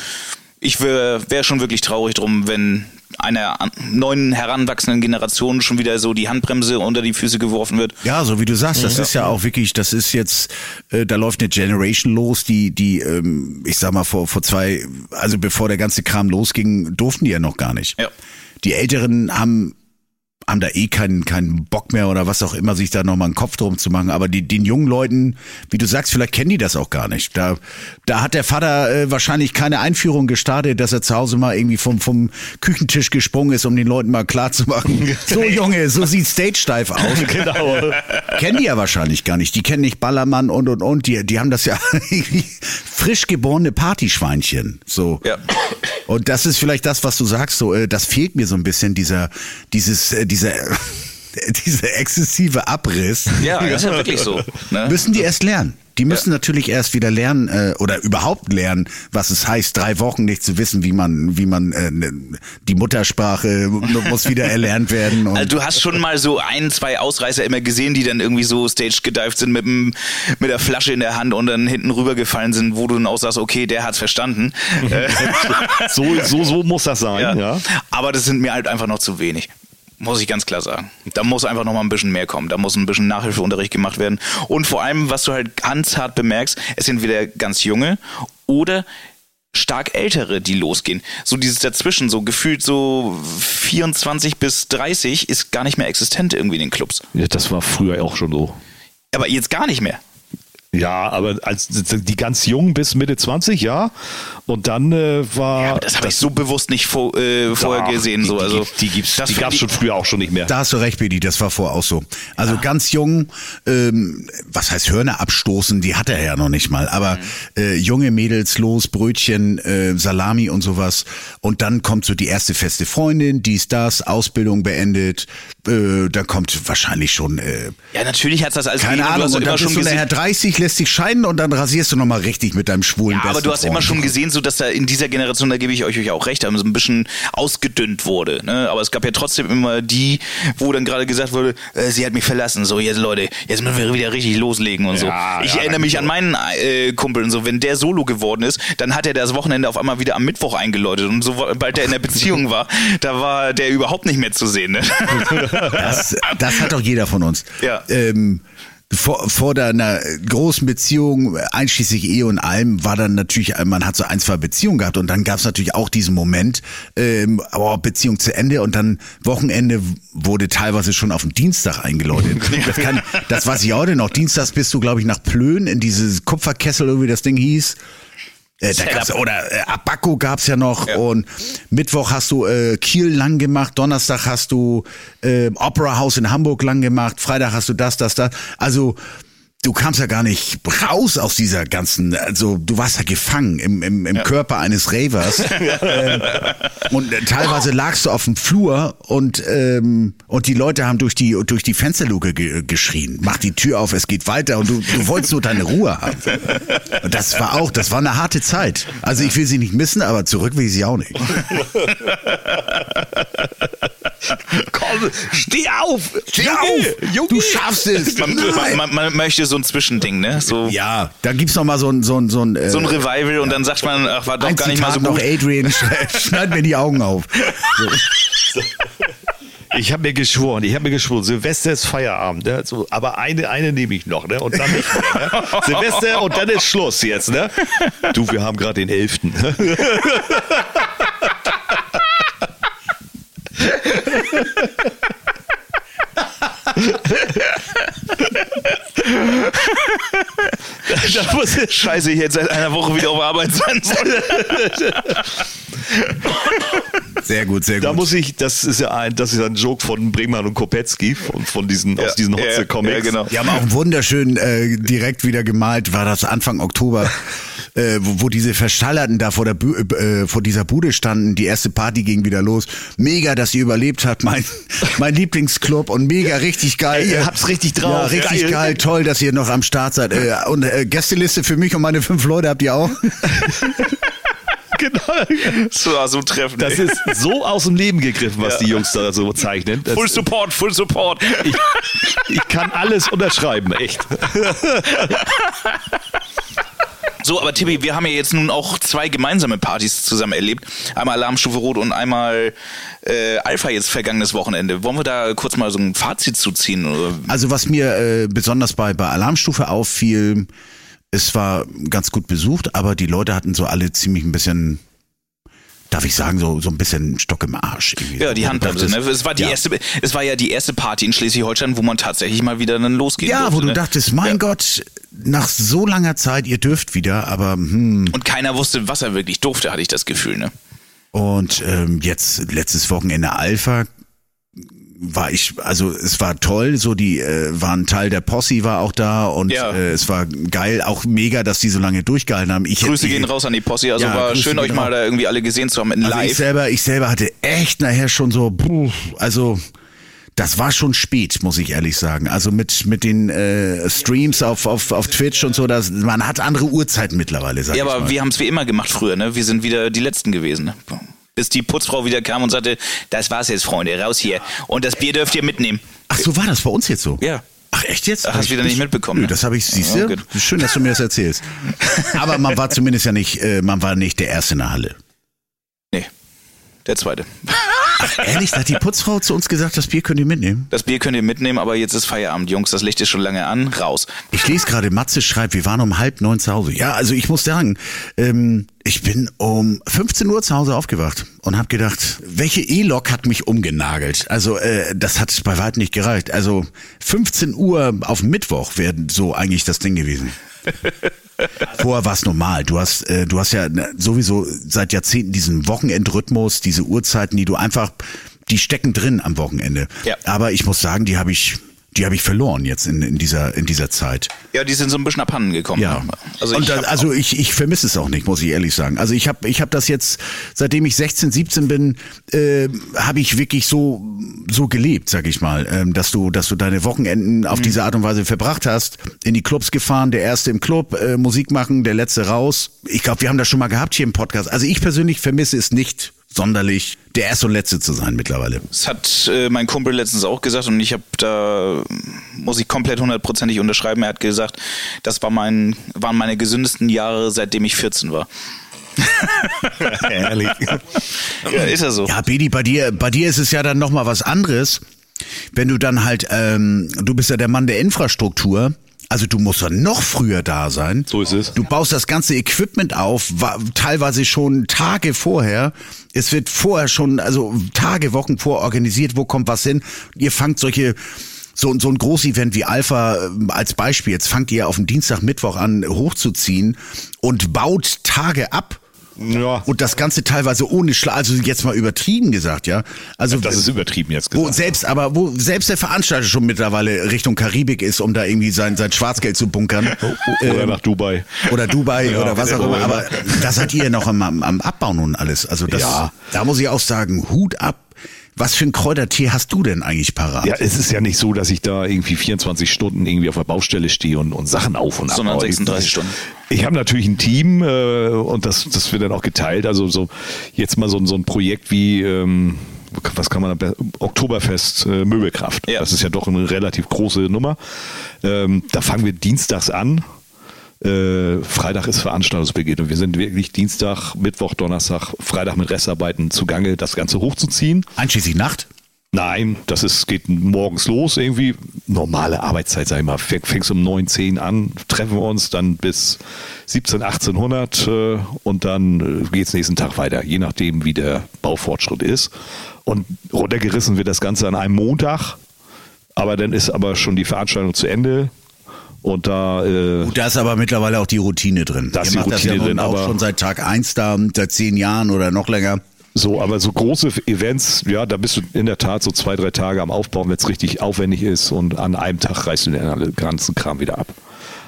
ich wäre wär schon wirklich traurig drum, wenn einer neuen heranwachsenden Generation schon wieder so die Handbremse unter die Füße geworfen wird. Ja, so wie du sagst, das ist ja auch wirklich, das ist jetzt, äh, da läuft eine Generation los, die, die, ähm, ich sag mal, vor, vor zwei, also bevor der ganze Kram losging, durften die ja noch gar nicht. Ja. Die Älteren haben haben da eh keinen, keinen Bock mehr oder was auch immer, sich da nochmal einen Kopf drum zu machen. Aber die, den jungen Leuten, wie du sagst, vielleicht kennen die das auch gar nicht. Da, da hat der Vater äh, wahrscheinlich keine Einführung gestartet, dass er zu Hause mal irgendwie vom, vom Küchentisch gesprungen ist, um den Leuten mal klar zu machen. so Junge, so sieht Stage steif aus. Genau. kennen die ja wahrscheinlich gar nicht. Die kennen nicht Ballermann und und und. Die, die haben das ja frisch geborene Partyschweinchen. So. Ja. Und das ist vielleicht das, was du sagst, so, äh, das fehlt mir so ein bisschen, dieser, dieses, äh, dieser, dieser exzessive Abriss. Ja, das ist ja wirklich so. Ne? Müssen die erst lernen. Die müssen natürlich erst wieder lernen äh, oder überhaupt lernen, was es heißt, drei Wochen nicht zu wissen, wie man, wie man äh, die Muttersprache muss wieder erlernt werden. Und Also du hast schon mal so ein, zwei Ausreißer immer gesehen, die dann irgendwie so stage gedived sind mit, dem, mit der Flasche in der Hand und dann hinten rübergefallen sind, wo du dann auch sagst, okay, der hat's verstanden. So, so, so muss das sein, ja. ja. Aber das sind mir halt einfach noch zu wenig. Muss ich ganz klar sagen. Da muss einfach noch mal ein bisschen mehr kommen. Da muss ein bisschen Nachhilfeunterricht gemacht werden. Und vor allem, was du halt ganz hart bemerkst, es sind wieder ganz junge oder stark ältere, die losgehen. So dieses dazwischen, so gefühlt so 24 bis 30 ist gar nicht mehr existent irgendwie in den Clubs. ja. Das war früher auch schon so. Aber jetzt gar nicht mehr. Ja, aber als die ganz jungen bis Mitte 20, ja. Und dann äh, war. Ja, das habe ich so bewusst nicht vor, äh, vorher Ach, gesehen. Die, So. die, Also, gibt's- die gibt's, das die gab's die- schon früher auch schon nicht mehr. Da hast du recht, Bedi, das war vorher auch so. Also ganz jung, ähm, was heißt Hörner abstoßen, die hat er ja noch nicht mal, aber äh, junge Mädels los, Brötchen, äh, Salami und sowas. Und dann kommt so die erste feste Freundin, dies, das, Ausbildung beendet. Äh, dann kommt wahrscheinlich schon, äh, Ja, natürlich hat das alles keine Ahnung, und dann schon bist du nachher 30, lässt dich scheiden und dann rasierst du nochmal richtig mit deinem schwulen Ja, aber du hast immer schon gesehen, so dass da in dieser Generation, da gebe ich euch, euch auch recht, so ein bisschen ausgedünnt wurde. Ne? Aber es gab ja trotzdem immer die, wo dann gerade gesagt wurde, äh, sie hat mich verlassen. So jetzt Leute, jetzt müssen wir wieder richtig loslegen und Ja, so. Ich ja, erinnere mich an meinen äh, Kumpel und so, wenn der Solo geworden ist, dann hat er das Wochenende auf einmal wieder am Mittwoch eingeläutet und sobald er in der Beziehung war, da war der überhaupt nicht mehr zu sehen. Ne? Das, das hat doch jeder von uns. Ja. Ähm, vor, vor einer großen Beziehung, einschließlich Ehe und allem, war dann natürlich, man hat so ein, zwei Beziehungen gehabt und dann gab es natürlich auch diesen Moment, ähm, oh, Beziehung zu Ende und dann Wochenende wurde teilweise schon auf den Dienstag eingeläutet. Das, kann, das weiß ich heute noch. Dienstags bist du, glaube ich, nach Plön in dieses Kupferkessel, oder wie das Ding hieß. Äh, da gab's, oder äh, Abaco gab's ja noch Ja. und Mittwoch hast du äh, Kiel lang gemacht, Donnerstag hast du äh, Opera House in Hamburg lang gemacht, Freitag hast du das, das, das. Also du kamst ja gar nicht raus aus dieser ganzen, also du warst ja gefangen im, im, im Körper eines Ravers. ähm, und äh, teilweise lagst du auf dem Flur und, ähm, und die Leute haben durch die, durch die Fensterluke ge geschrien, mach die Tür auf, es geht weiter und du, du wolltest nur deine Ruhe haben. Und das war auch, das war eine harte Zeit. Also ich will sie nicht missen, aber zurück will ich sie auch nicht. Komm, steh auf! Steh auf! Du schaffst es! Man, man, man, man möchte so ein Zwischending, ne? So, Ja, da gibt's noch mal so ein, so ein, so ein, äh, so ein Revival und dann sagt man, ach, war doch ein gar nicht mal so Zitat noch, gut. Adrian, schneid- mir die Augen auf. Ich habe mir geschworen, ich habe mir geschworen, Silvester ist Feierabend, ne? so, aber eine, eine nehme ich noch, ne? Und dann nicht mehr, ne? Silvester und dann ist Schluss jetzt, ne? Du, wir haben gerade den 11. Da muss Scheiße, ich hätte seit einer Woche wieder auf Arbeit sein sollen. Sehr gut, sehr Da gut. muss ich, das ist ja ein, das ist ein Joke von Bringmann und Kopetzky, von, von diesen, aus diesen ja, Hotze-Comics. ja, genau. Die haben auch wunderschön äh, direkt wieder gemalt, war das Anfang Oktober, äh, wo, wo diese Verschallerten da vor, der Bu äh, vor dieser Bude standen. Die erste Party ging wieder los. Mega, dass ihr überlebt habt, mein, mein Lieblingsclub und mega richtig geil. Ey, ihr habt's richtig drauf. Ja, richtig Geil. geil. toll, dass ihr noch am Start seid. Äh, und äh, Gästeliste für mich und meine fünf Leute habt ihr auch. Genau. So, so treffend. Das ey. ist so aus dem Leben gegriffen, was Ja. die Jungs da so zeichnen. Das, Full Support, Full Support. ich, ich kann alles unterschreiben, echt. So, aber Tippi, wir haben ja jetzt nun auch zwei gemeinsame Partys zusammen erlebt. Einmal Alarmstufe Rot und einmal äh, Alpha jetzt vergangenes Wochenende. Wollen wir da kurz mal so ein Fazit zuziehen? Oder? Also was mir äh, besonders bei, bei Alarmstufe auffiel, es war ganz gut besucht, aber die Leute hatten so alle ziemlich ein bisschen, darf ich sagen, so, so ein bisschen Stock im Arsch. Irgendwie. Ja, die Handbremse. Ne? Es war die ja. erste, es war ja die erste Party in Schleswig-Holstein, wo man tatsächlich mal wieder dann losgehen Ja, durfte, wo du ne? dachtest, mein Ja. Gott, nach so langer Zeit, ihr dürft wieder, aber hm. Und keiner wusste, was er wirklich durfte, hatte ich das Gefühl. Ne? Und ähm, jetzt letztes Wochenende Alpha war ich, also es war toll, so die äh, war ein Teil der Posse war auch da und Ja. äh, es war geil, auch mega, dass die so lange durchgehalten haben. Ich, Grüße ich, gehen raus an die Posse. Also Ja, war Grüße schön, euch mal da irgendwie alle gesehen zu haben in Also ich live. selber, ich selber hatte echt nachher schon so, puh, also das war schon spät, muss ich ehrlich sagen. Also mit mit den äh, Streams auf, auf auf Twitch und so, das, man hat andere Uhrzeiten mittlerweile, sag ja, aber mal. wir haben es wie immer gemacht früher. Ne? Wir sind wieder die Letzten gewesen. Ne? Bis die Putzfrau wieder kam und sagte, das war's jetzt, Freunde, raus hier. Und das Bier dürft ihr mitnehmen. Ach so, war das bei uns jetzt so? Ja. Ach echt jetzt? Ach, hast du wieder nicht mitbekommen, Nö, ne? das habe ich, siehst du? Gut. Schön, dass du mir das erzählst. Aber man war zumindest ja nicht, äh, man war nicht der Erste in der Halle. Nee, der Zweite. Ehrlich, da hat die Putzfrau zu uns gesagt, das Bier könnt ihr mitnehmen. Das Bier könnt ihr mitnehmen, aber jetzt ist Feierabend, Jungs. Das Licht ist schon lange an. Raus. Ich lese gerade, Matze schreibt, wir waren um halb neun zu Hause. Ja, also ich muss sagen, ähm, ich bin um 15 Uhr zu Hause aufgewacht und habe gedacht, welche E-Lok hat mich umgenagelt? Also äh, das hat bei weitem nicht gereicht. Also 15 Uhr auf Mittwoch wäre so eigentlich das Ding gewesen. Vorher war es normal. Du hast, äh, du hast ja ne, sowieso seit Jahrzehnten diesen Wochenendrhythmus, diese Uhrzeiten, die du einfach, die stecken drin am Wochenende. Ja. Aber ich muss sagen, die habe ich, die habe ich verloren jetzt in, in dieser in dieser Zeit. Ja, die sind so ein bisschen abhanden gekommen. Ja. Also und ich da, hab also ich, ich vermisse es auch nicht, muss ich ehrlich sagen. Also ich habe ich hab das jetzt, seitdem ich 16, 17 bin, äh, habe ich wirklich so so gelebt, sag ich mal, ähm, dass du dass du deine Wochenenden Mhm. auf diese Art und Weise verbracht hast, in die Clubs gefahren, der erste im Club, äh, Musik machen, der letzte raus. Ich glaube, wir haben das schon mal gehabt hier im Podcast. Also ich persönlich vermisse es nicht sonderlich, der erste und letzte zu sein mittlerweile. Das hat äh, mein Kumpel letztens auch gesagt und ich habe da muss ich komplett hundertprozentig unterschreiben. Er hat gesagt, das war mein, waren meine gesündesten Jahre, seitdem ich 14 war. Ehrlich. Ja, ist er so. Ja, Bedi, bei dir, bei dir ist es ja dann nochmal was anderes, wenn du dann halt, ähm, du bist ja der Mann der Infrastruktur, also du musst ja noch früher da sein. So ist es. Du baust das ganze Equipment auf, teilweise schon Tage vorher. Es wird vorher schon, also Tage, Wochen vororganisiert, wo kommt was hin. Ihr fangt solche, so, so ein Großevent wie Alpha äh, als Beispiel, jetzt fangt ihr auf den Dienstag, Mittwoch an hochzuziehen und baut Tage ab. Ja, Und das Ganze teilweise ohne Schla also jetzt mal übertrieben gesagt, ja. Also das ist übertrieben jetzt wo gesagt. selbst, aber wo selbst der Veranstalter schon mittlerweile Richtung Karibik ist, um da irgendwie sein, sein Schwarzgeld zu bunkern. Oder Ähm, nach Dubai. oder Dubai Ja, oder was auch wo immer. Aber da seid ihr noch am, am, Abbauen und alles. Also das, Ja. da muss ich auch sagen, Hut ab. Was für ein Kräutertee hast du denn eigentlich parat? Ja, es ist ja nicht so, dass ich da irgendwie 24 Stunden irgendwie auf der Baustelle stehe und, und Sachen auf und ab. Sondern Aber 36 ich, Stunden. Ich habe natürlich ein Team äh, und das, das wird dann auch geteilt. Also so jetzt mal so, ein- so ein Projekt wie ähm, was kann man da, Oktoberfest äh, Möbelkraft. Ja. Das ist ja doch eine relativ große Nummer. Ähm, da fangen wir dienstags an. Äh, Freitag ist Veranstaltungsbeginn und wir sind wirklich Dienstag, Mittwoch, Donnerstag, Freitag mit Restarbeiten zugange, das Ganze hochzuziehen. Einschließlich Nacht? Nein, das ist, geht morgens los irgendwie. Normale Arbeitszeit, sag ich mal. Fäng- Fängst um 9, 10 an, treffen wir uns dann bis 17, 1800 äh, und dann äh, geht's nächsten Tag weiter, je nachdem, wie der Baufortschritt ist. Und runtergerissen wird das Ganze an einem Montag, aber dann ist aber schon die Veranstaltung zu Ende. Und da äh, Gut, da ist aber mittlerweile auch die Routine drin. Da ist die macht das Routine ja drin, auch aber- schon seit Tag eins da, seit zehn Jahren oder noch länger. So, aber so große Events, ja, da bist du in der Tat so zwei, drei Tage am Aufbauen, wenn es richtig aufwendig ist und an einem Tag reißt du den ganzen Kram wieder ab.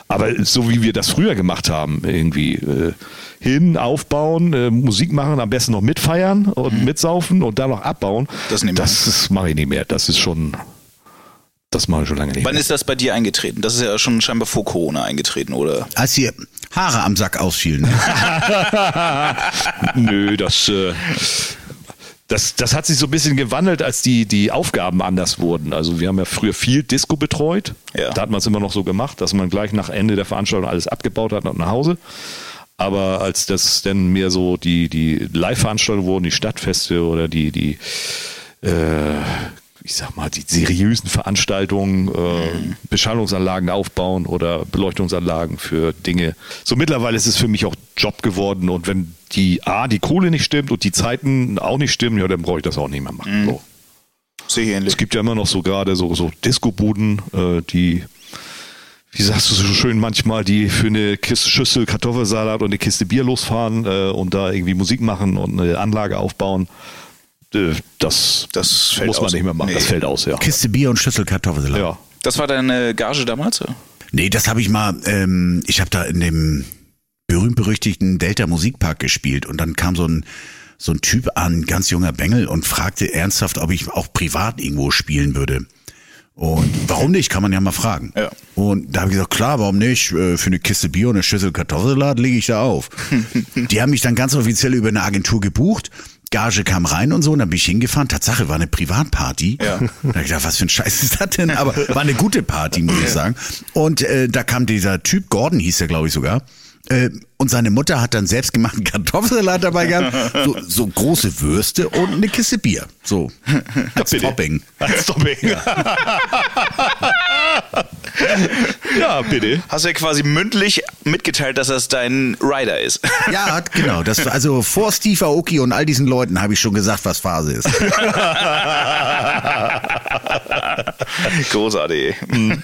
Aber so wie wir das früher gemacht haben, irgendwie äh, hin, aufbauen, äh, Musik machen, am besten noch mitfeiern und mitsaufen und dann noch abbauen, Das das mache ich nicht mehr. Das ist schon, das mache ich schon lange nicht Wann mehr. ist das bei dir eingetreten? Das ist ja schon scheinbar vor Corona eingetreten, oder? Als die Haare am Sack ausfielen. Nö, das, äh, das, das hat sich so ein bisschen gewandelt, als die, die Aufgaben anders wurden. Also wir haben ja früher viel Disco betreut. Ja. Da hat man es immer noch so gemacht, dass man gleich nach Ende der Veranstaltung alles abgebaut hat und nach Hause. Aber als das dann mehr so die, die Live-Veranstaltungen wurden, die Stadtfeste oder die, die äh, ich sag mal, die seriösen Veranstaltungen, äh, Beschallungsanlagen aufbauen oder Beleuchtungsanlagen für Dinge. So mittlerweile ist es für mich auch Job geworden und wenn die A, die Kohle nicht stimmt und die Zeiten auch nicht stimmen, ja, dann brauche ich das auch nicht mehr machen. So. Sehe ich ähnlich. Es gibt ja immer noch so gerade so, so Disco-Buden, äh, die, wie sagst du so schön manchmal, die für eine Kiste Schüssel Kartoffelsalat und eine Kiste Bier losfahren äh, und da irgendwie Musik machen und eine Anlage aufbauen. Äh, das, Das fällt muss man aus. nicht mehr machen. Nee. Das fällt aus, ja. Kiste Bier und Schüssel Kartoffelsalat. Ja. Das war deine Gage damals? oder? Nee, das habe ich mal, ähm, ich habe da in dem berühmt-berüchtigten Delta Musikpark gespielt und dann kam so ein so ein Typ an, ganz junger Bengel und fragte ernsthaft, ob ich auch privat irgendwo spielen würde. Und warum nicht, kann man ja mal fragen. Ja. Und da habe ich gesagt, klar, warum nicht? Äh, Für eine Kiste Bier und eine Schüssel Kartoffelsalat lege ich da auf. Die haben mich dann ganz offiziell über eine Agentur gebucht. Gage kam rein und so, und dann bin ich hingefahren. Tatsache war eine Privatparty. Ja. Da hab ich gedacht, was für ein Scheiß ist das denn? Aber war eine gute Party, muss ich sagen. Und äh, da kam dieser Typ, Gordon hieß er, glaube ich sogar. Äh, und seine Mutter hat dann selbstgemachten Kartoffelsalat dabei gehabt, so, so große Würste und eine Kiste Bier. So, als bitte. Topping. Als Topping. ja, bitte. Hast du ja quasi mündlich mitgeteilt, dass das dein Rider ist. Ja, hat- genau. Das, also vor Steve Aoki und all diesen Leuten habe ich schon gesagt, was Phase ist. Großartig.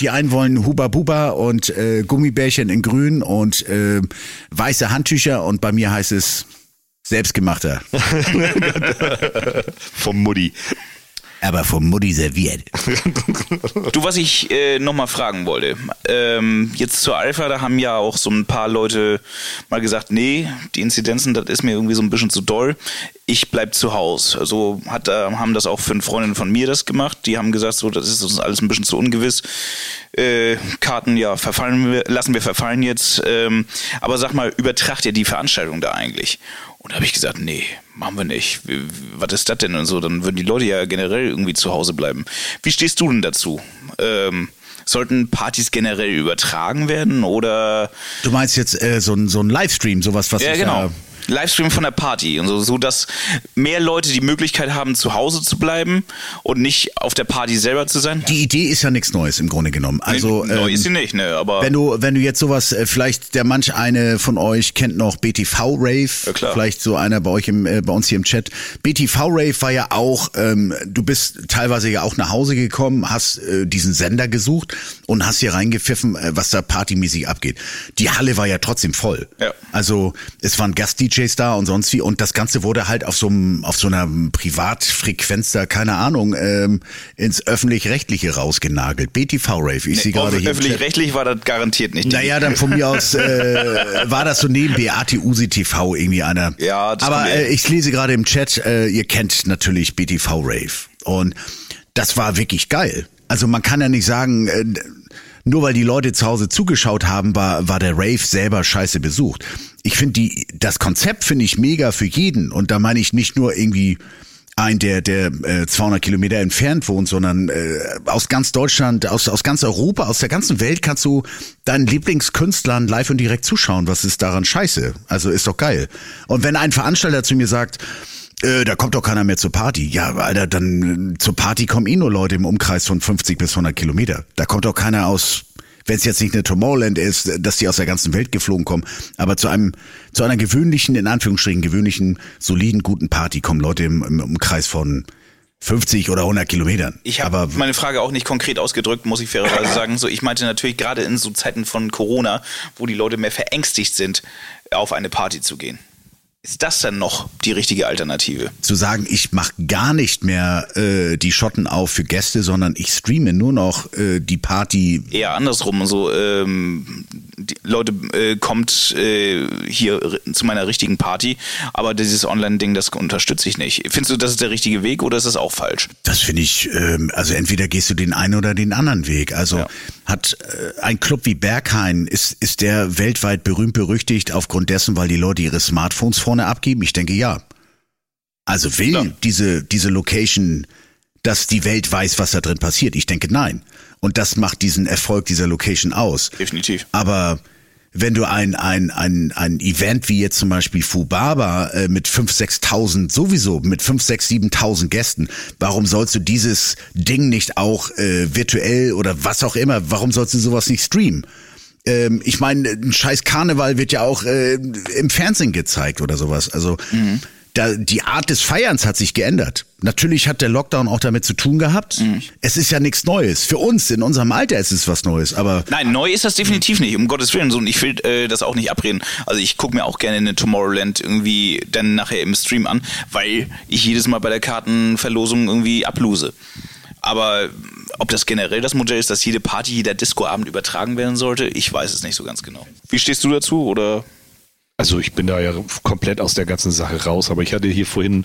Die einen wollen Huba Buba und äh, Gummibärchen in grün und äh, weiße Handtücher und bei mir heißt es selbstgemachter. Vom Mutti. Aber vom Mutti serviert. Du, was ich äh, nochmal fragen wollte. Ähm, jetzt zur Alpha, da haben ja auch so ein paar Leute mal gesagt, nee, die Inzidenzen, das ist mir irgendwie so ein bisschen zu doll. Ich bleib zu Hause. Also hat, äh, haben das auch fünf Freundinnen von mir das gemacht. Die haben gesagt, so, das ist uns alles ein bisschen zu ungewiss. Äh, Karten, ja, verfallen wir, lassen wir verfallen jetzt. Ähm, aber sag mal, übertracht ihr die Veranstaltung da eigentlich? Und da habe ich gesagt, nee, machen wir nicht. Was ist das denn und so? Dann würden die Leute ja generell irgendwie zu Hause bleiben. Wie stehst du denn dazu? Ähm, sollten Partys generell übertragen werden oder Du meinst jetzt äh, so ein so ein Livestream, sowas, was ja ich genau. da Livestream von der Party und so, so dass mehr Leute die Möglichkeit haben, zu Hause zu bleiben und nicht auf der Party selber zu sein. Die Idee ist ja nichts Neues im Grunde genommen. Also Neu ähm, ist sie nicht, ne? Aber Wenn du, wenn du jetzt sowas, äh, vielleicht der manch eine von euch kennt noch BTV Rave, Ja, klar. vielleicht so einer bei euch im, äh, bei uns hier im Chat. BTV Rave war ja auch, ähm, du bist teilweise ja auch nach Hause gekommen, hast äh, diesen Sender gesucht und hast hier reingepfiffen, äh, was da partymäßig abgeht. Die Halle war ja trotzdem voll. Ja. Also es waren Gast-DJs da und sonst wie und das Ganze wurde halt auf so einem, auf so einer Privatfrequenz da, keine Ahnung, ähm, ins öffentlich-rechtliche rausgenagelt. BTV Rave, ich sehe gerade hier. öffentlich-rechtlich war das garantiert nicht. Naja, dann von mir aus äh, war das so neben Beate Usi TV irgendwie einer. Ja, das Aber äh, ich lese gerade im Chat, äh, ihr kennt natürlich BTV Rave. Und das war wirklich geil. Also man kann ja nicht sagen, äh, nur weil die Leute zu Hause zugeschaut haben, war, war der Rave selber scheiße besucht. Ich finde die, das Konzept finde ich mega für jeden. Und da meine ich nicht nur irgendwie ein, der, der äh, 200 Kilometer entfernt wohnt, sondern äh, aus ganz Deutschland, aus, aus ganz Europa, aus der ganzen Welt kannst du deinen Lieblingskünstlern live und direkt zuschauen. Was ist daran scheiße? Also ist doch geil. Und wenn ein Veranstalter zu mir sagt, äh, da kommt doch keiner mehr zur Party. Ja, Alter, dann äh, zur Party kommen eh nur Leute im Umkreis von 50 bis 100 Kilometer. Da kommt doch keiner aus, wenn es jetzt nicht eine Tomorrowland ist, dass die aus der ganzen Welt geflogen kommen. Aber zu einem, zu einer gewöhnlichen, in Anführungsstrichen gewöhnlichen, soliden, guten Party kommen Leute im, im Umkreis von 50 oder 100 Kilometern. Ich habe meine Frage auch nicht konkret ausgedrückt, muss ich fairerweise sagen. So, ich meinte natürlich gerade in so Zeiten von Corona, wo die Leute mehr verängstigt sind, auf eine Party zu gehen. Ist das dann noch die richtige Alternative? zu sagen, ich mache gar nicht mehr äh, die Schotten auf für Gäste, sondern ich streame nur noch äh, die Party Eher andersrum, so ähm, die Leute äh, kommt äh, hier zu meiner richtigen Party, aber dieses Online-Ding, das unterstütze ich nicht. Findest du, das ist der richtige Weg oder ist das auch falsch? Das finde ich, ähm, also entweder gehst du den einen oder den anderen Weg. Also Ja. hat äh, ein Club wie Berghain, ist, ist der weltweit berühmt berüchtigt aufgrund dessen, weil die Leute ihre Smartphones vorne abgeben? Ich denke ja. Also will Ja. diese, diese Location, dass die Welt weiß, was da drin passiert? Ich denke nein. Und das macht diesen Erfolg dieser Location aus. Definitiv. Aber wenn du ein, ein, ein, ein Event wie jetzt zum Beispiel Fubaba äh, mit 5.000, 6.000 sowieso, mit 5.000, 6.000, 7.000 Gästen, warum sollst du dieses Ding nicht auch äh, virtuell oder was auch immer, warum sollst du sowas nicht streamen? Ähm, ich meine, ein scheiß Karneval wird ja auch äh, im Fernsehen gezeigt oder sowas. Also da, die Art des Feierns hat sich geändert. Natürlich hat der Lockdown auch damit zu tun gehabt. Mhm. Es ist ja nichts Neues. Für uns in unserem Alter ist es was Neues, aber Nein, neu ist das definitiv nicht, um Gottes Willen. So, und ich will äh, das auch nicht abreden. Also ich gucke mir auch gerne eine Tomorrowland irgendwie dann nachher im Stream an, weil ich jedes Mal bei der Kartenverlosung irgendwie ablose. Aber ob das generell das Modell ist, dass jede Party, jeder Discoabend übertragen werden sollte, ich weiß es nicht so ganz genau. Wie stehst du dazu? Oder Also ich bin da ja komplett aus der ganzen Sache raus, aber ich hatte hier vorhin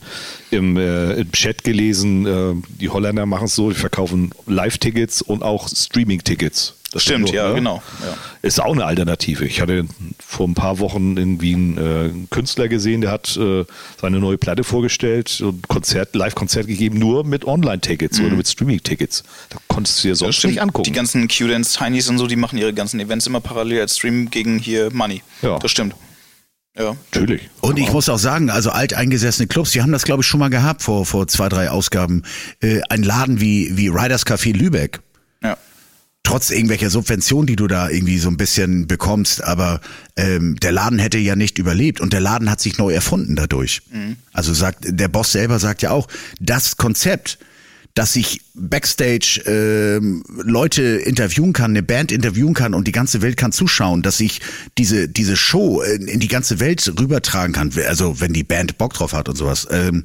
im, äh, im Chat gelesen, äh, die Holländer machen es so, die verkaufen Live-Tickets und auch Streaming-Tickets. Das Stimmt, ja, ne? genau, ja. Ist auch eine Alternative. Ich hatte vor ein paar Wochen irgendwie einen, äh, einen Künstler gesehen, der hat äh, seine neue Platte vorgestellt und Konzert, Live-Konzert gegeben, nur mit Online-Tickets oder mit Streaming-Tickets. Da konntest du dir sonst nicht angucken. Die ganzen Q-Dance Tiny's und so, die machen ihre ganzen Events immer parallel als Stream gegen hier Money. Ja. Das stimmt. Ja. Natürlich. Und ich muss auch sagen, also alteingesessene Clubs, die haben das glaube ich schon mal gehabt vor, vor zwei, drei Ausgaben. Äh, ein Laden wie, wie Riders Café Lübeck. Trotz irgendwelcher Subventionen, die du da irgendwie so ein bisschen bekommst, aber ähm, der Laden hätte ja nicht überlebt und der Laden hat sich neu erfunden dadurch. Also sagt, der Boss selber sagt ja auch, das Konzept, dass ich Backstage ähm, Leute interviewen kann, eine Band interviewen kann und die ganze Welt kann zuschauen, dass ich diese diese Show in, in die ganze Welt rübertragen kann, also wenn die Band Bock drauf hat und sowas. Ähm,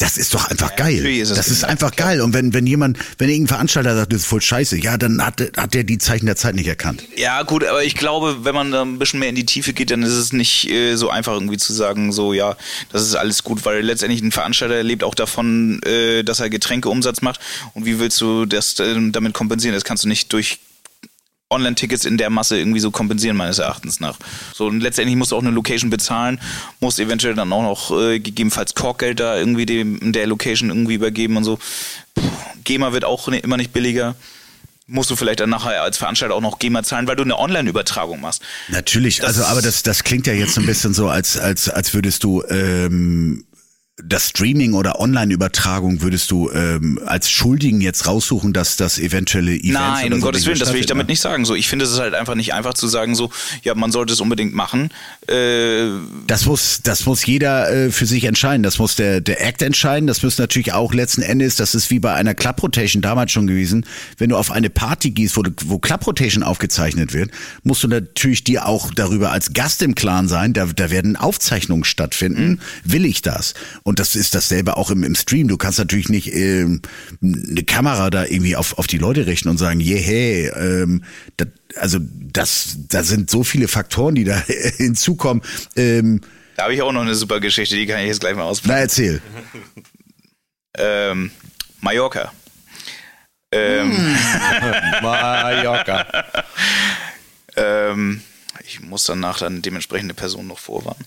das ist doch einfach geil. natürlich ist das ist einfach geil. Und wenn, wenn jemand, wenn irgendein Veranstalter sagt, das ist voll scheiße, ja, dann hat, hat der die Zeichen der Zeit nicht erkannt. Ja, gut, aber ich glaube, wenn man da ein bisschen mehr in die Tiefe geht, dann ist es nicht äh, so einfach irgendwie zu sagen, so, ja, das ist alles gut, weil letztendlich ein Veranstalter lebt auch davon, äh, dass er Getränkeumsatz macht. Und wie willst du das äh, damit kompensieren? Das kannst du nicht durch Online-Tickets in der Masse irgendwie so kompensieren, meines Erachtens nach. So, und letztendlich musst du auch eine Location bezahlen, musst eventuell dann auch noch äh, gegebenenfalls Korkgeld da irgendwie dem, der Location irgendwie übergeben und so. Puh, GEMA wird auch immer nicht billiger. Musst du vielleicht dann nachher als Veranstalter auch noch GEMA zahlen, weil du eine Online-Übertragung machst. Natürlich, Das- also aber das, das klingt ja jetzt so ein bisschen so, als, als, als würdest du ähm, das Streaming oder Online-Übertragung würdest du ähm, als Schuldigen jetzt raussuchen, dass das eventuelle Events Nein, um so Gottes Willen, das will ich damit nicht sagen. So, ich finde es ist halt einfach nicht einfach zu sagen, so, ja, man sollte es unbedingt machen. Äh, Das muss, das muss jeder äh, für sich entscheiden. Das muss der, der Act entscheiden. Das muss natürlich auch letzten Endes, das ist wie bei einer Club Rotation damals schon gewesen. Wenn du auf eine Party gehst, wo, wo Club Rotation aufgezeichnet wird, musst du natürlich dir auch darüber als Gast im Klaren sein. Da, da werden Aufzeichnungen stattfinden. Will ich das? Und das ist dasselbe auch im, im Stream. Du kannst natürlich nicht ähm, eine Kamera da irgendwie auf, auf die Leute richten und sagen, yeah, hey, ähm, das, also das, da sind so viele Faktoren, die da hinzukommen. Ähm, da habe ich auch noch eine super Geschichte, die kann ich jetzt gleich mal na, ausprobieren. erzähl. Ähm, Mallorca. Ähm, Mallorca. Ähm, ich muss danach dann dementsprechende Person noch vorwarnen.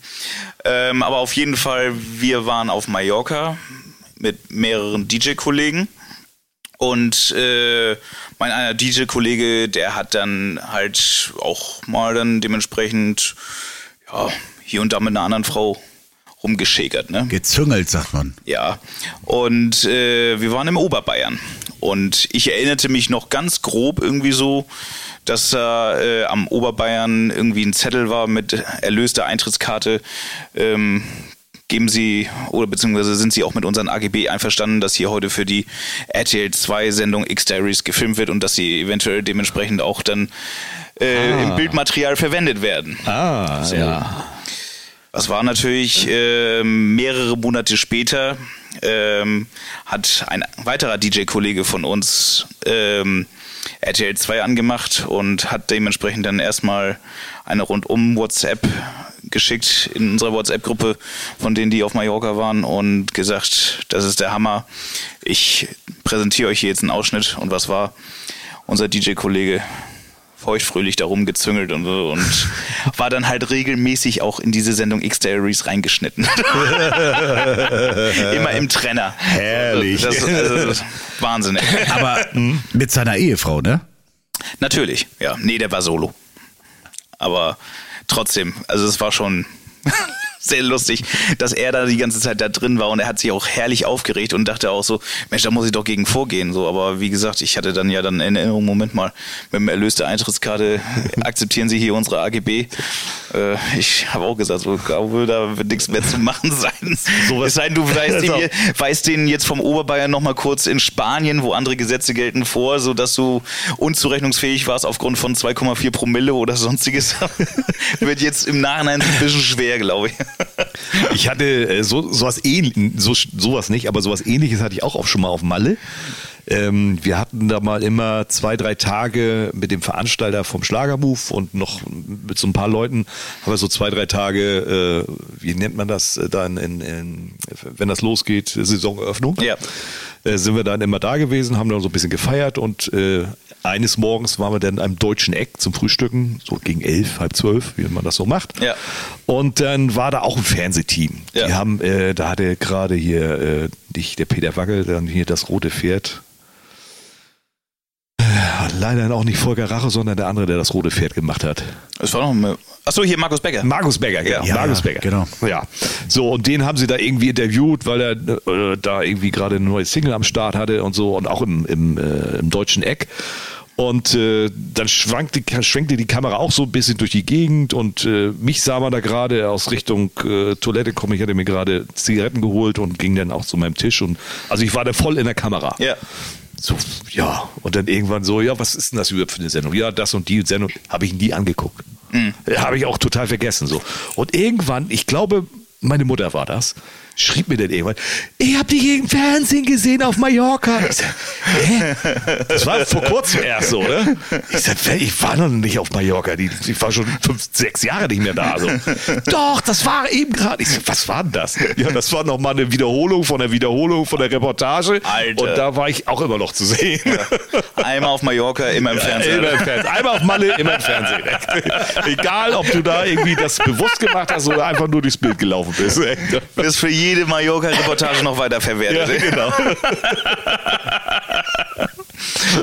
Ähm, aber auf jeden Fall, wir waren auf Mallorca mit mehreren DJ-Kollegen. Und äh, mein einer DJ-Kollege, der hat dann halt auch mal dann dementsprechend ja, hier und da mit einer anderen Frau rumgeschäkert, ne? Gezüngelt, sagt man. Ja, und äh, wir waren im Oberbayern. Und ich erinnerte mich noch ganz grob irgendwie so, dass da äh, am Oberbayern irgendwie ein Zettel war mit erlöster Eintrittskarte. Ähm, geben Sie oder beziehungsweise sind Sie auch mit unseren AGB einverstanden, dass hier heute für die RTL 2 Sendung X-Diaries gefilmt wird und dass sie eventuell dementsprechend auch dann äh, im Bildmaterial verwendet werden. Ah, ja. Das war natürlich ähm, mehrere Monate später, ähm, hat ein weiterer DJ-Kollege von uns ähm, RTL 2 angemacht und hat dementsprechend dann erstmal eine rundum WhatsApp geschickt in unserer WhatsApp-Gruppe von denen, die auf Mallorca waren und gesagt, das ist der Hammer. Ich präsentiere euch hier jetzt einen Ausschnitt und was war? Unser DJ-Kollege feuchtfröhlich darum gezüngelt und so und war dann halt regelmäßig auch in diese Sendung X-Diaries reingeschnitten. Immer im Trenner. Herrlich. Das, also, das, Wahnsinn. ey. Aber mit seiner Ehefrau, ne? Natürlich, ja. Nee, der war solo. Aber trotzdem, also es war schon sehr lustig, dass er da die ganze Zeit da drin war und er hat sich auch herrlich aufgeregt und dachte auch so, Mensch, da muss ich doch gegen vorgehen. So, aber wie gesagt, ich hatte dann ja dann in Erinnerung, Moment mal, mit dem Erlös der Eintrittskarte akzeptieren Sie hier unsere AGB. Äh, ich habe auch gesagt, so glaube, da wird nichts mehr zu machen sein. Sowas- es sei denn, du weist den, weist den jetzt vom Oberbayern nochmal kurz in Spanien, wo andere Gesetze gelten, vor, sodass du unzurechnungsfähig warst aufgrund von 2,4 Promille oder sonstiges. wird jetzt im Nachhinein ein bisschen schwer, glaube ich. Ich hatte äh, so, sowas ähnlich, so, sowas nicht, aber sowas ähnliches hatte ich auch, auch schon mal auf Malle. Ähm, wir hatten da mal immer zwei, drei Tage mit dem Veranstalter vom Schlagermove und noch mit so ein paar Leuten haben wir so zwei, drei Tage, äh, wie nennt man das äh, dann, in, in, wenn das losgeht, Saisoneröffnung. Ja. Äh, sind wir dann immer da gewesen, haben dann so ein bisschen gefeiert und äh, eines Morgens waren wir dann in einem deutschen Eck zum Frühstücken, so gegen elf, halb zwölf, wie man das so macht. Ja. Und dann war da auch ein Fernsehteam. Ja. Die haben, äh, da hatte gerade hier äh, nicht der Peter Wackel, dann hier das rote Pferd. Leider auch nicht Volker Rache, sondern der andere, der das rote Pferd gemacht hat. Das war noch. Achso, hier Markus Becker. Markus Becker, genau. Ja, Markus Becker. genau. Ja. So, und den haben sie da irgendwie interviewt, weil er äh, da irgendwie gerade eine neue Single am Start hatte und so und auch im, im, äh, im deutschen Eck. Und äh, dann schwankte, schwenkte die Kamera auch so ein bisschen durch die Gegend und äh, mich sah man da gerade aus Richtung äh, Toilette kommen. Ich hatte mir gerade Zigaretten geholt und ging dann auch zu meinem Tisch und also ich war da voll in der Kamera. Ja. So, ja, und dann irgendwann so, ja, was ist denn das überhaupt für eine Sendung? Ja, das und die Sendung habe ich nie angeguckt. Habe ich auch total vergessen so. Und irgendwann, ich glaube, meine Mutter war das, schrieb mir dann irgendwann, ich habe dich im Fernsehen gesehen auf Mallorca. Ich sag, hä? Das war vor kurzem erst so, ne? Ich sag, ich war noch nicht auf Mallorca. Ich war schon fünf, sechs Jahre nicht mehr da. So. Doch, das war eben gerade. Ich sag, was war denn das? Ja, das war noch mal eine Wiederholung von der Wiederholung von der Reportage. Alter. Und da war ich auch immer noch zu sehen. Einmal auf Mallorca, immer im Fernsehen. Immer im Fernsehen. Einmal auf Malle, immer im Fernsehen. Egal, ob du da irgendwie das bewusst gemacht hast oder einfach nur durchs Bild gelaufen bist. Ist für jede Mallorca-Reportage noch weiter verwertet. genau.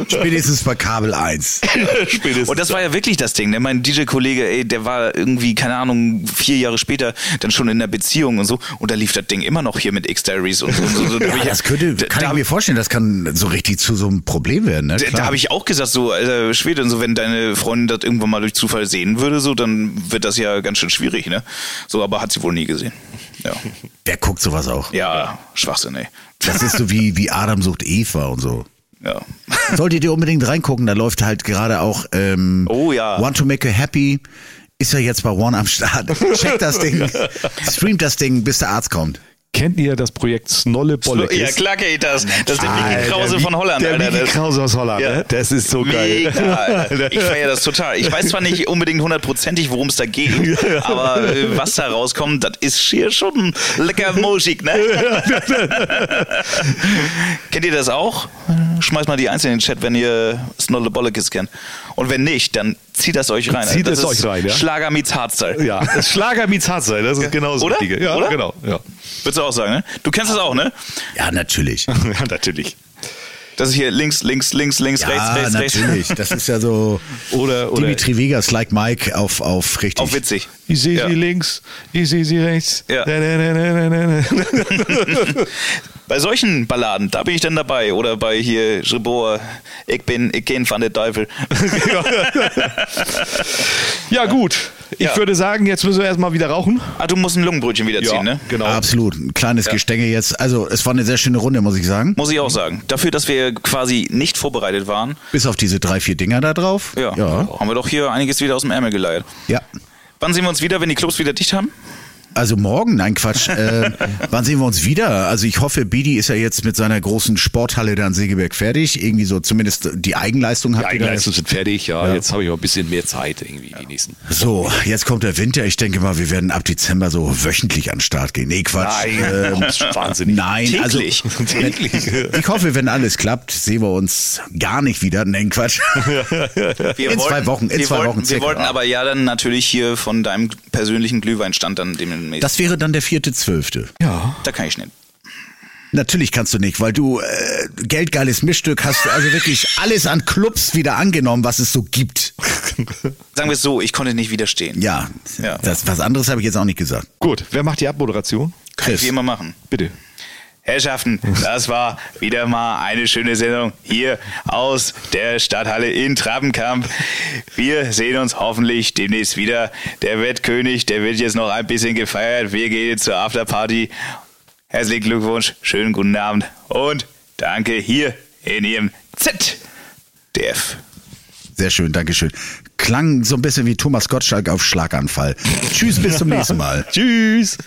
Spätestens bei Kabel 1. Spätestens. Und das war ja wirklich das Ding. Ne? Mein DJ-Kollege, ey, der war irgendwie, keine Ahnung, vier Jahre später dann schon in der Beziehung und so. Und da lief das Ding immer noch hier mit X-Diaries und so. und so. Ich- Das könnte, kann da, ich mir vorstellen, das kann so richtig zu so einem Problem werden. Ne? da, Klar. da habe ich auch gesagt, so, Alter, Schwede, und so, wenn deine Freundin das irgendwann mal durch Zufall sehen würde, so, dann wird das ja ganz schön schwierig, ne? So, aber hat sie wohl nie gesehen. Ja, Wer guckt sowas auch? ja Schwachsinn, ey. Das ist so wie, wie Adam sucht Eva und so. Ja. Solltet ihr unbedingt reingucken, da läuft halt gerade auch ähm, Oh ja. Want to Make Her Happy. Ist ja jetzt bei One am Start. Checkt das Ding, streamt das Ding, bis der Arzt kommt. Kennt ihr das Projekt Snolle Bollekes? Ja, klar, geht das. Das ist der Mickey Krause von Holland, Der Alter. Mickey Krause aus Holland, Ja. ne? Das ist so geil. Mega, Alter. Ich feiere das total. Ich weiß zwar nicht unbedingt hundertprozentig, worum es da geht, aber äh, was da rauskommt, das ist hier schon lecker Musik, ne? Kennt ihr das auch? Schmeißt mal die Eins in den Chat, wenn ihr Snolle Bollekes kennt. Und wenn nicht, dann zieht das euch rein. Zieht das es euch rein, ja? Schlager meets Hardstyle. Ja, Schlager meets Hardstyle, das ist genau das Oder? Richtige. Ja, Oder? genau. Ja. Du auch sagen, ne? Du kennst das auch, ne? Ja, natürlich. ja, natürlich. Das ist hier links, links, links, links, Ja, rechts, rechts, rechts. natürlich. Das ist ja so Oder, oder Dimitri Vegas, like Mike, auf, auf richtig. Auch witzig. ich sehe Ja. sie links, ich sehe sie rechts. Ja. Bei solchen Balladen, da bin ich dann dabei. Oder bei hier Geboa, ich bin, ich kenn van der Teufel. ja, gut. Ich Ja. würde sagen, jetzt müssen wir erstmal wieder rauchen. ah, du musst ein Lungenbrötchen wiederziehen, ne? genau. Absolut. Ein kleines Gestänge jetzt. Also, es war eine sehr schöne Runde, muss ich sagen. Muss ich auch sagen. Dafür, dass wir quasi nicht vorbereitet waren, Bis auf diese drei, vier Dinger da drauf. ja, Ja. haben wir doch hier einiges wieder aus dem Ärmel geleiert. ja. Wann sehen wir uns wieder, wenn die Clubs wieder dicht haben? Also morgen, nein Quatsch. Äh, wann sehen wir uns wieder? Also ich hoffe, Bidi ist ja jetzt mit seiner großen Sporthalle da in Segeberg fertig. Irgendwie so zumindest die Eigenleistung hat. Die Eigenleistungen sind fertig, ja. Jetzt habe ich auch ein bisschen mehr Zeit irgendwie die nächsten. So, jetzt kommt der Winter. Ich denke mal, wir werden ab Dezember so wöchentlich an den Start gehen. Nee, Quatsch. Nein, Ähm, wahnsinnig. Nein, Täglich. also Täglich. ich hoffe, wenn alles klappt, sehen wir uns gar nicht wieder. Nein, Quatsch. Wir In zwei Wochen, in wir zwei wollten, Wochen Wir circa. wollten aber ja dann natürlich hier von deinem persönlichen Glühweinstand dann demnächst. Das wäre dann der vierte Zwölfte. Ja. da kann ich nicht. Natürlich kannst du nicht, weil du äh, geldgeiles Mischstück hast, also wirklich alles an Clubs wieder angenommen, was es so gibt. Sagen wir es so, ich konnte nicht widerstehen. Ja, Ja. Das, was anderes habe ich jetzt auch nicht gesagt. Gut, wer macht die Abmoderation? Kann ich Chris. wie immer machen. Bitte. Herrschaften, das war wieder mal eine schöne Sendung hier aus der Stadthalle in Trappenkamp. Wir sehen uns hoffentlich demnächst wieder. Der Wettkönig, der wird jetzt noch ein bisschen gefeiert. Wir gehen jetzt zur Afterparty. Herzlichen Glückwunsch, schönen guten Abend und danke hier in Ihrem ZDF. Sehr schön, Dankeschön. Klang so ein bisschen wie Thomas Gottschalk auf Schlaganfall. Tschüss, bis zum nächsten Mal. Tschüss.